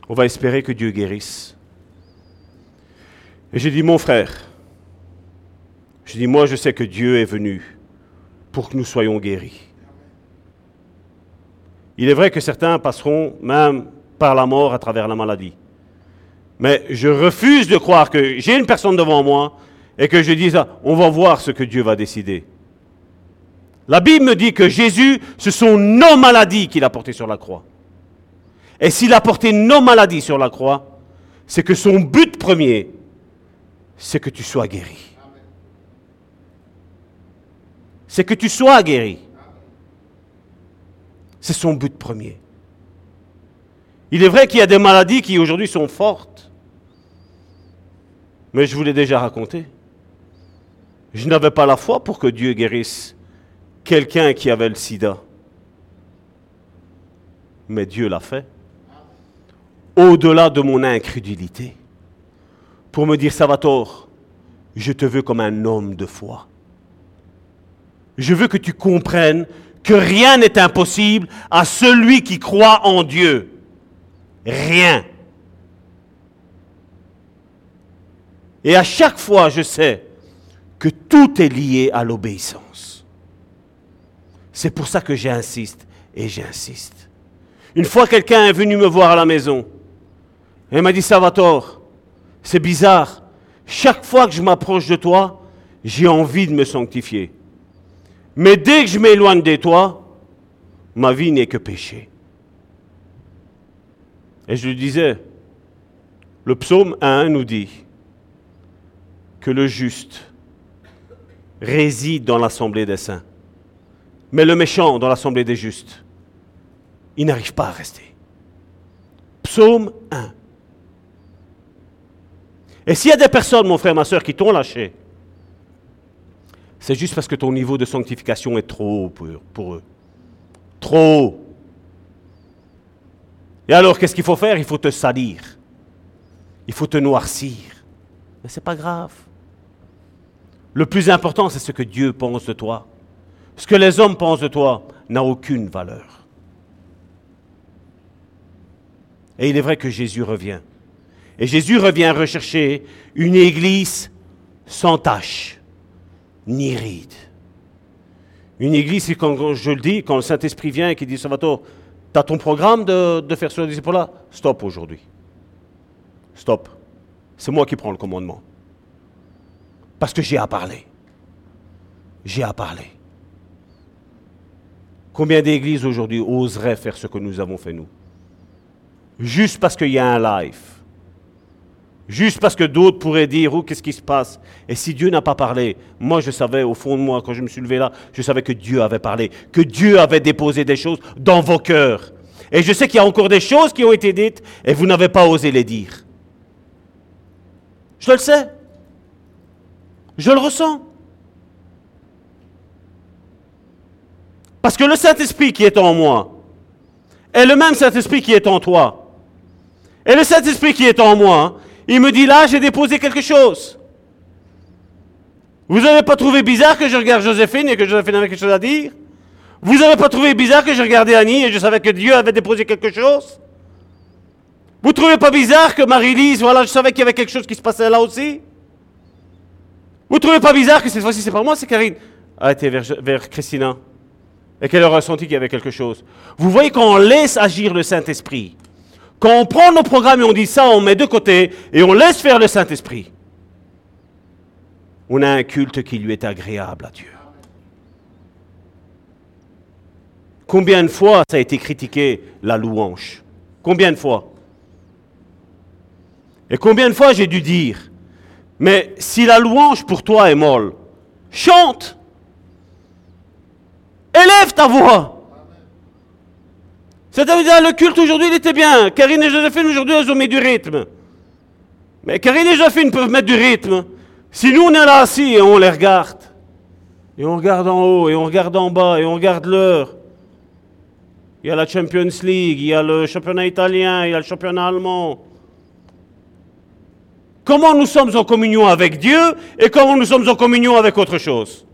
On va espérer que Dieu guérisse. Et j'ai dit, mon frère, je dis, moi je sais que Dieu est venu pour que nous soyons guéris. Il est vrai que certains passeront même par la mort à travers la maladie. Mais je refuse de croire que j'ai une personne devant moi et que je dise, on va voir ce que Dieu va décider. La Bible me dit que Jésus, ce sont nos maladies qu'il a portées sur la croix. Et s'il a porté nos maladies sur la croix, c'est que son but premier, c'est que tu sois guéri. C'est que tu sois guéri. C'est son but premier. Il est vrai qu'il y a des maladies qui aujourd'hui sont fortes. Mais je vous l'ai déjà raconté. Je n'avais pas la foi pour que Dieu guérisse quelqu'un qui avait le sida. Mais Dieu l'a fait. Au-delà de mon incrédulité. Pour me dire, Salvatore, je te veux comme un homme de foi. Je veux que tu comprennes que rien n'est impossible à celui qui croit en Dieu. Rien. Et à chaque fois, je sais que tout est lié à l'obéissance. C'est pour ça que j'insiste et j'insiste. Une fois, quelqu'un est venu me voir à la maison et m'a dit, Salvatore, c'est bizarre. Chaque fois que je m'approche de toi, j'ai envie de me sanctifier. Mais dès que je m'éloigne de toi, ma vie n'est que péché. Et je lui disais, le psaume 1 nous dit que le juste réside dans l'assemblée des saints. Mais le méchant dans l'assemblée des justes, il n'arrive pas à rester. Psaume 1. Et s'il y a des personnes, mon frère, ma soeur, qui t'ont lâché, c'est juste parce que ton niveau de sanctification est trop haut pour, eux. Trop haut. Et alors, qu'est-ce qu'il faut faire? Il faut te salir. Il faut te noircir. Mais ce n'est pas grave. Le plus important, c'est ce que Dieu pense de toi. Ce que les hommes pensent de toi n'a aucune valeur. Et il est vrai que Jésus revient. Et Jésus revient rechercher une église sans tache, ni ride. Une église, c'est quand je le dis, quand le Saint-Esprit vient et qui dit Salvatore, tu as ton programme de, de faire ce disciple-là? Stop aujourd'hui. Stop. C'est moi qui prends le commandement. Parce que j'ai à parler. J'ai à parler. Combien d'églises aujourd'hui oseraient faire ce que nous avons fait nous? Juste parce qu'il y a un live. Juste parce que d'autres pourraient dire, oh, qu'est-ce qui se passe? Et si Dieu n'a pas parlé, moi je savais au fond de moi, quand je me suis levé là, je savais que Dieu avait parlé, que Dieu avait déposé des choses dans vos cœurs. Et je sais qu'il y a encore des choses qui ont été dites et vous n'avez pas osé les dire. Je le sais. Je le ressens. Parce que le Saint-Esprit qui est en moi est le même Saint-Esprit qui est en toi. Et le Saint-Esprit qui est en moi, il me dit là, j'ai déposé quelque chose. Vous n'avez pas trouvé bizarre que je regarde Joséphine et que Joséphine avait quelque chose à dire? Vous n'avez pas trouvé bizarre que je regardais Annie et je savais que Dieu avait déposé quelque chose? Vous ne trouvez pas bizarre que Marie-Lise, voilà, je savais qu'il y avait quelque chose qui se passait là aussi? Vous ne trouvez pas bizarre que cette fois-ci, c'est pas moi, c'est Karine? A été vers, Christina et qu'elle a ressenti qu'il y avait quelque chose. Vous voyez quand on laisse agir le Saint-Esprit, quand on prend nos programmes et on dit ça, on met de côté et on laisse faire le Saint-Esprit, on a un culte qui lui est agréable à Dieu. Combien de fois ça a été critiqué la louange? Combien de fois? Et combien de fois j'ai dû dire, mais si la louange pour toi est molle, chante! Élève ta voix c'est-à-dire, le culte aujourd'hui, il était bien. Karine et Joséphine, aujourd'hui, elles ont mis du rythme. Mais Karine et Joséphine peuvent mettre du rythme. Si nous, on est là assis et on les regarde, et on regarde en haut, et on regarde en bas, et on regarde l'heure, il y a la Champions League, il y a le championnat italien, il y a le championnat allemand. Comment nous sommes en communion avec Dieu et comment nous sommes en communion avec autre chose?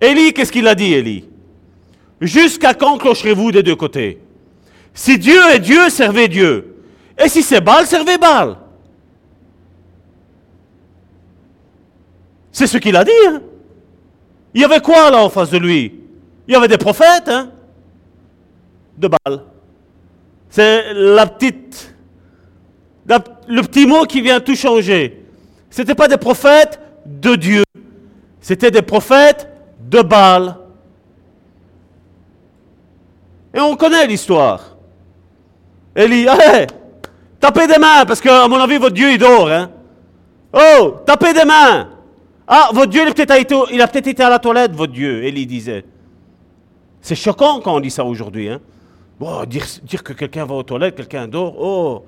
Élie, qu'est-ce qu'il a dit, Élie? Jusqu'à quand clocherez-vous des deux côtés? Si Dieu est Dieu, servez Dieu. Et si c'est Baal, servez Baal. C'est ce qu'il a dit. Hein? Il y avait quoi là en face de lui? Il y avait des prophètes hein? de Baal. C'est la petite, le petit mot qui vient tout changer. Ce n'était pas des prophètes de Dieu, c'était des prophètes de Baal. Et on connaît l'histoire. Élie, allez, tapez des mains, parce qu'à mon avis, votre Dieu, il dort. Hein? Oh, tapez des mains. Ah, votre Dieu, il a peut-être été, à la toilette, votre Dieu, Élie disait. C'est choquant quand on dit ça aujourd'hui. Hein? Dire, que quelqu'un va aux toilettes, quelqu'un dort. Oh,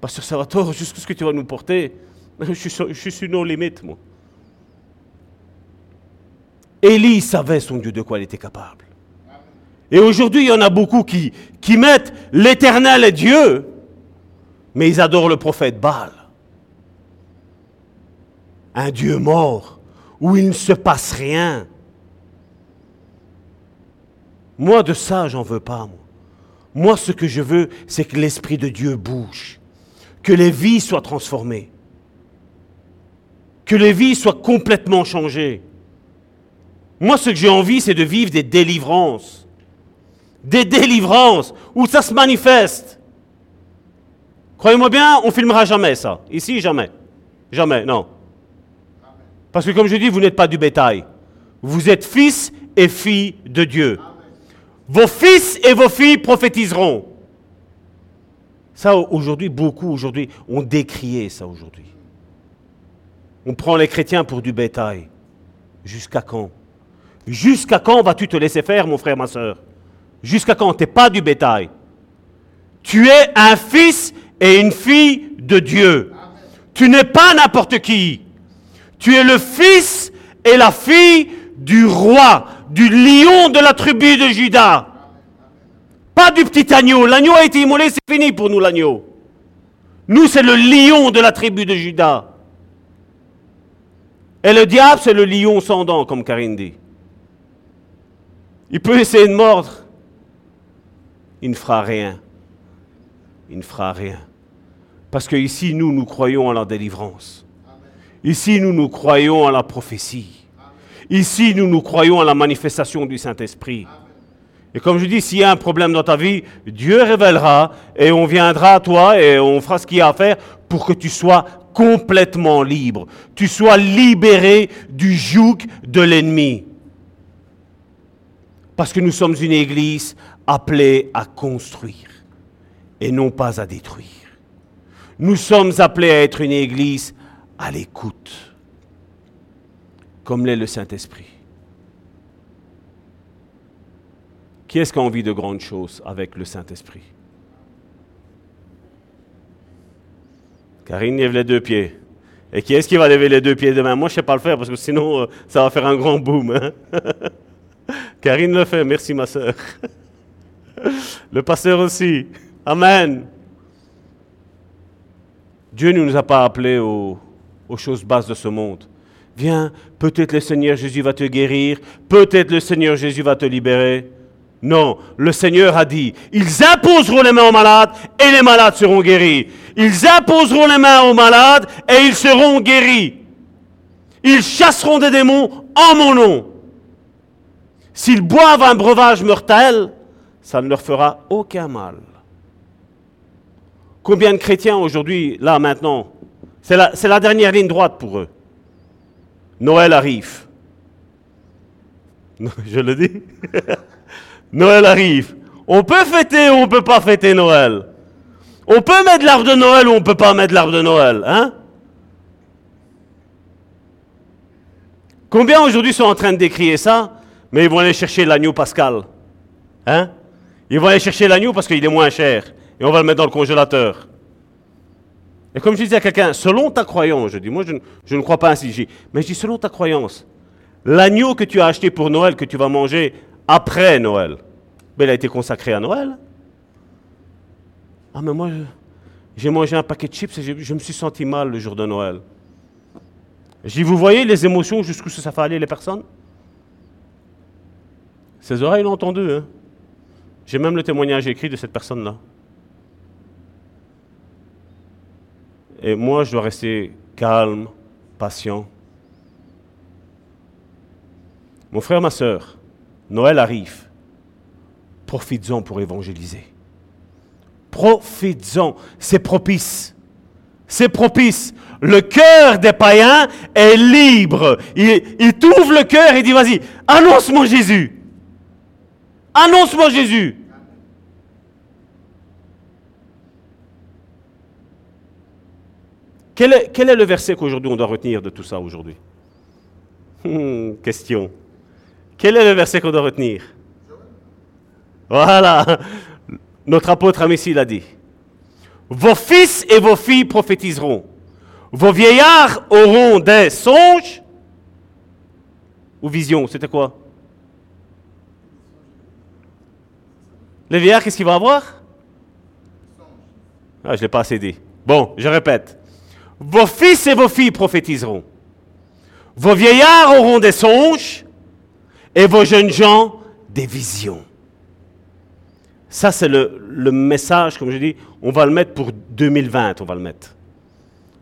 Pasteur Salvatore, jusqu'à ce que tu vas nous porter. Je suis, je suis sur nos limites, moi. Élie savait son Dieu de quoi il était capable. Et aujourd'hui, il y en a beaucoup qui, mettent l'éternel et Dieu, mais ils adorent le prophète Baal. Un Dieu mort, où il ne se passe rien. Moi, de ça, j'en veux pas. Moi, ce que je veux, c'est que l'Esprit de Dieu bouge, que les vies soient transformées, que les vies soient complètement changées. Moi, ce que j'ai envie, c'est de vivre des délivrances des délivrances, où ça se manifeste. Croyez-moi bien, on filmera jamais ça. Ici, jamais. Jamais, non. Parce que comme je dis, vous n'êtes pas du bétail. Vous êtes fils et filles de Dieu. Vos fils et vos filles prophétiseront. Ça, aujourd'hui, beaucoup aujourd'hui ont décrié ça aujourd'hui. On prend les chrétiens pour du bétail. Jusqu'à quand? Jusqu'à quand vas-tu te laisser faire, mon frère, ma soeur Jusqu'à quand Tu n'es pas du bétail? Tu es un fils et une fille de Dieu. Tu n'es pas n'importe qui. Tu es le fils et la fille du roi, du lion de la tribu de Judas. du petit agneau. L'agneau a été immolé, c'est fini pour nous l'agneau. Nous, c'est le lion de la tribu de Judas. Et le diable, c'est le lion sans dents, comme Karine dit. Il peut essayer de mordre. Il ne fera rien. Il ne fera rien. Parce que ici, nous, nous croyons à la délivrance. Ici, nous, nous croyons à la prophétie. Ici, nous, nous croyons à la manifestation du Saint-Esprit. Et comme je dis, s'il y a un problème dans ta vie, Dieu révélera et on viendra à toi et on fera ce qu'il y a à faire pour que tu sois complètement libre. Tu sois libéré du joug de l'ennemi. Parce que nous sommes une église appelée à construire et non pas à détruire. Nous sommes appelés à être une église à l'écoute, comme l'est le Saint-Esprit. Qui est-ce qui a envie de grandes choses avec le Saint-Esprit? Karine lève les deux pieds. Et qui est-ce qui va lever les deux pieds demain? Moi, je ne sais pas le faire parce que sinon, euh, ça va faire un grand boom. hein. Karine le fait, merci ma soeur. Le pasteur aussi. Amen. Dieu ne nous a pas appelés aux, choses basses de ce monde. Viens, peut-être le Seigneur Jésus va te guérir, peut-être le Seigneur Jésus va te libérer. Non, le Seigneur a dit, ils imposeront les mains aux malades et les malades seront guéris. Ils imposeront les mains aux malades et ils seront guéris. Ils chasseront des démons en mon nom. S'ils boivent un breuvage mortel, ça ne leur fera aucun mal. Combien de chrétiens aujourd'hui, là maintenant, c'est la, dernière ligne droite pour eux. Noël arrive. Je le dis. Noël arrive. On peut fêter ou on ne peut pas fêter Noël. On peut mettre l'arbre de Noël ou on ne peut pas mettre l'arbre de Noël. Hein? Combien aujourd'hui sont en train de décrier ça, mais ils vont aller chercher l'agneau pascal Hein? Ils vont aller chercher l'agneau parce qu'il est moins cher. Et on va le mettre dans le congélateur. Et comme je disais à quelqu'un, selon ta croyance, je dis, moi je, ne- je ne crois pas ainsi, mais je dis selon ta croyance, l'agneau que tu as acheté pour Noël, que tu vas manger après Noël, ben, il a été consacré à Noël. Ah mais moi, j'ai mangé un paquet de chips et je, je me suis senti mal le jour de Noël. Je dis, vous voyez les émotions jusqu'où ça fait aller les personnes? Ses oreilles l'ont entendu. Hein? J'ai même le témoignage écrit de cette personne-là. Et moi, je dois rester calme, patient. Mon frère, ma soeur, Noël arrive. Profites-en pour évangéliser. Profites-en. C'est propice. C'est propice. Le cœur des païens est libre. Il, il le cœur et dit, vas-y, annonce-moi Jésus. Annonce-moi Jésus. Quel est, le verset qu'aujourd'hui on doit retenir de tout ça aujourd'hui? Hmm, Question. Quel est le verset qu'on doit retenir? Voilà. Notre apôtre Amici l'a dit. Vos fils et vos filles prophétiseront. Vos vieillards auront des songes ou visions. C'était quoi? Les vieillards, qu'est-ce qu'ils vont avoir? Ah, je ne l'ai pas assez dit. Bon, je répète. Vos fils et vos filles prophétiseront. Vos vieillards auront des songes et vos jeunes gens des visions. Ça, c'est le, le message, comme je dis, on va le mettre pour 2020, on va le mettre.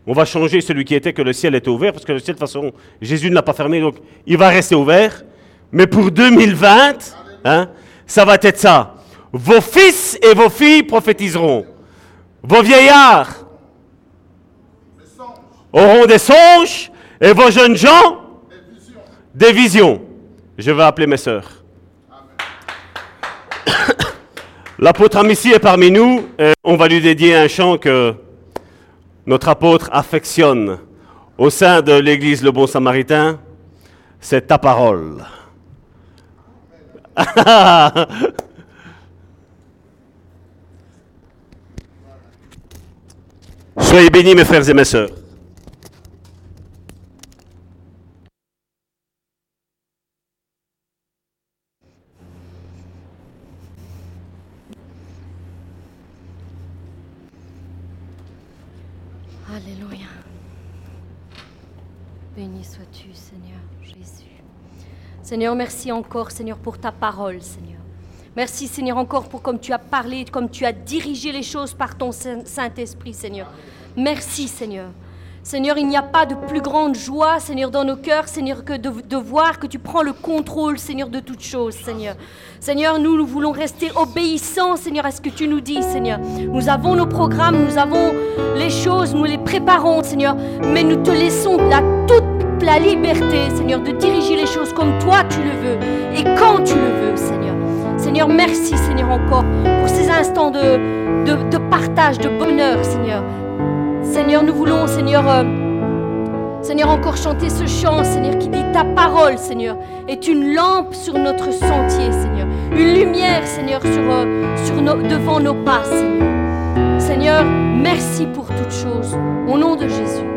On va changer celui qui était que le ciel était ouvert, parce que le ciel, de toute façon, Jésus ne l'a pas fermé, donc il va rester ouvert. Mais pour 2020, hein, ça va être ça. Vos fils et vos filles prophétiseront. Vos vieillards auront des songes et vos jeunes gens des visions. Je vais appeler mes sœurs. L'apôtre Amici est parmi nous. et on va lui dédier un chant que notre apôtre affectionne au sein de l'église Le Bon Samaritain. C'est ta parole. Soyez bénis, mes frères et mes sœurs. Alléluia. Béni sois-tu, Seigneur Jésus. Seigneur, merci encore, Seigneur, pour ta parole, Seigneur. Merci, Seigneur, encore pour comme tu as parlé, comme tu as dirigé les choses par ton Saint- Saint-Esprit, Seigneur. Merci, Seigneur. Seigneur, il n'y a pas de plus grande joie, Seigneur, dans nos cœurs, Seigneur, que de, de voir que tu prends le contrôle, Seigneur, de toutes choses, Seigneur. Seigneur, nous, nous voulons rester obéissants, Seigneur, à ce que tu nous dis, Seigneur. Nous avons nos programmes, nous avons les choses, nous les préparons, Seigneur, mais nous te laissons la toute la liberté, Seigneur, de diriger les choses comme toi tu le veux et quand tu le veux, Seigneur. Seigneur, merci, Seigneur, encore pour ces instants de, partage, de bonheur, Seigneur. Seigneur, nous voulons, Seigneur, euh, Seigneur, encore chanter ce chant, Seigneur, qui dit ta parole, Seigneur, est une lampe sur notre sentier, Seigneur. Une lumière, Seigneur, sur, euh, devant nos pas, Seigneur. Seigneur, merci pour toutes choses. Au nom de Jésus.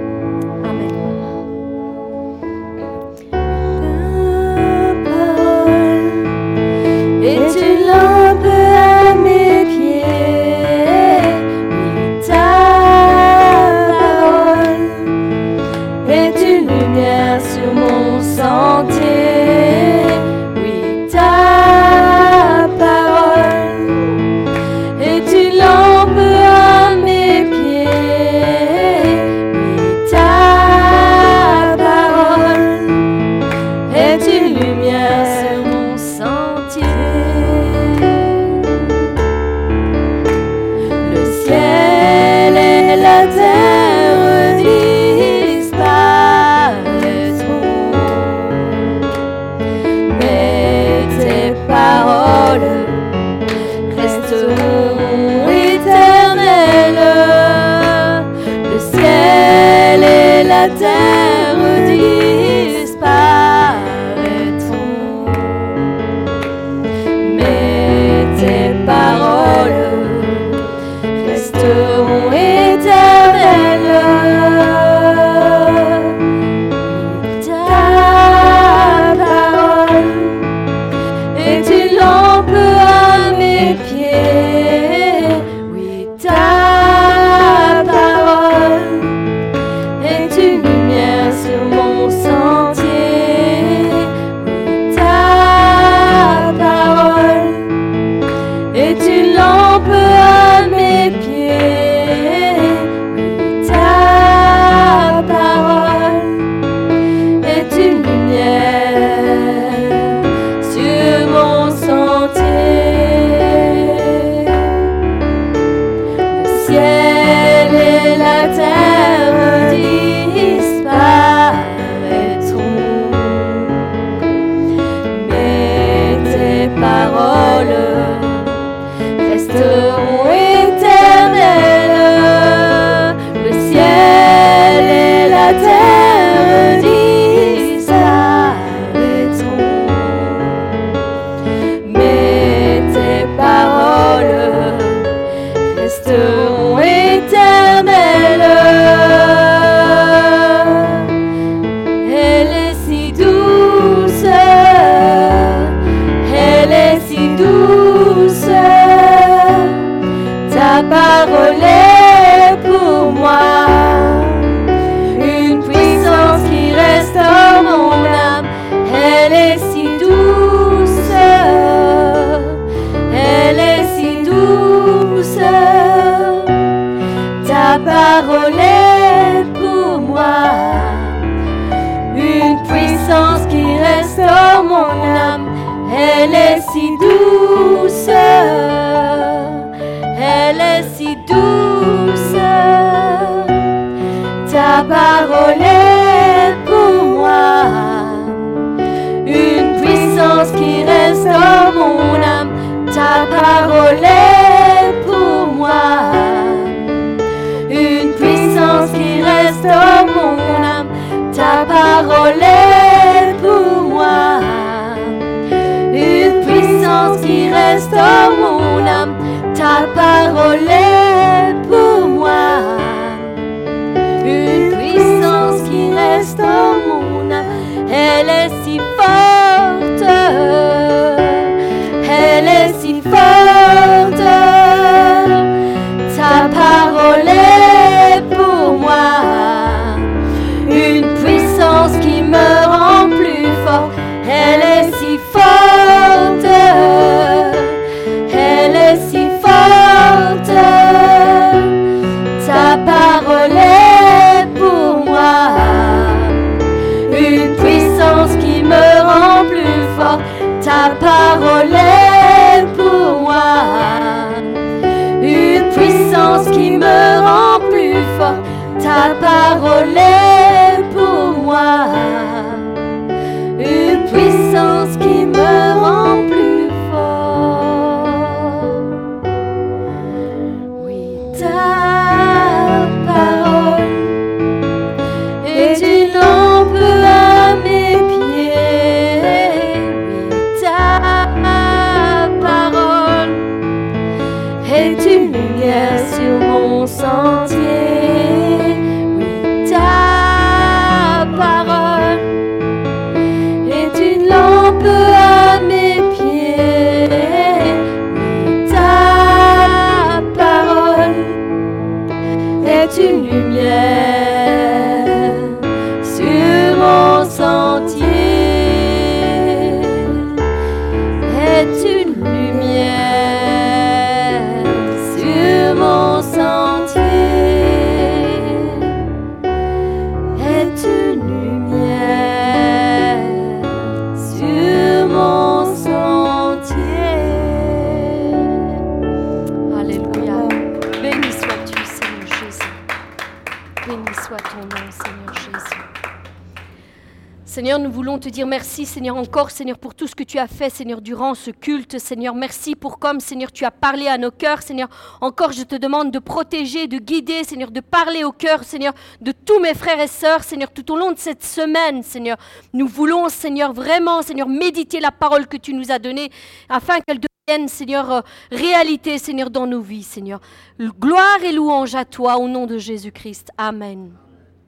Te dire merci, Seigneur, encore, Seigneur, pour tout ce que tu as fait, Seigneur, durant ce culte. Seigneur, merci pour comme, Seigneur, tu as parlé à nos cœurs. Seigneur, encore, je te demande de protéger, de guider, Seigneur, de parler au cœur, Seigneur, de tous mes frères et sœurs, Seigneur, tout au long de cette semaine, Seigneur. Nous voulons, Seigneur, vraiment, Seigneur, méditer la parole que tu nous as donnée afin qu'elle devienne, Seigneur, euh, réalité, Seigneur, dans nos vies, Seigneur. Gloire et louange à toi, au nom de Jésus-Christ. Amen.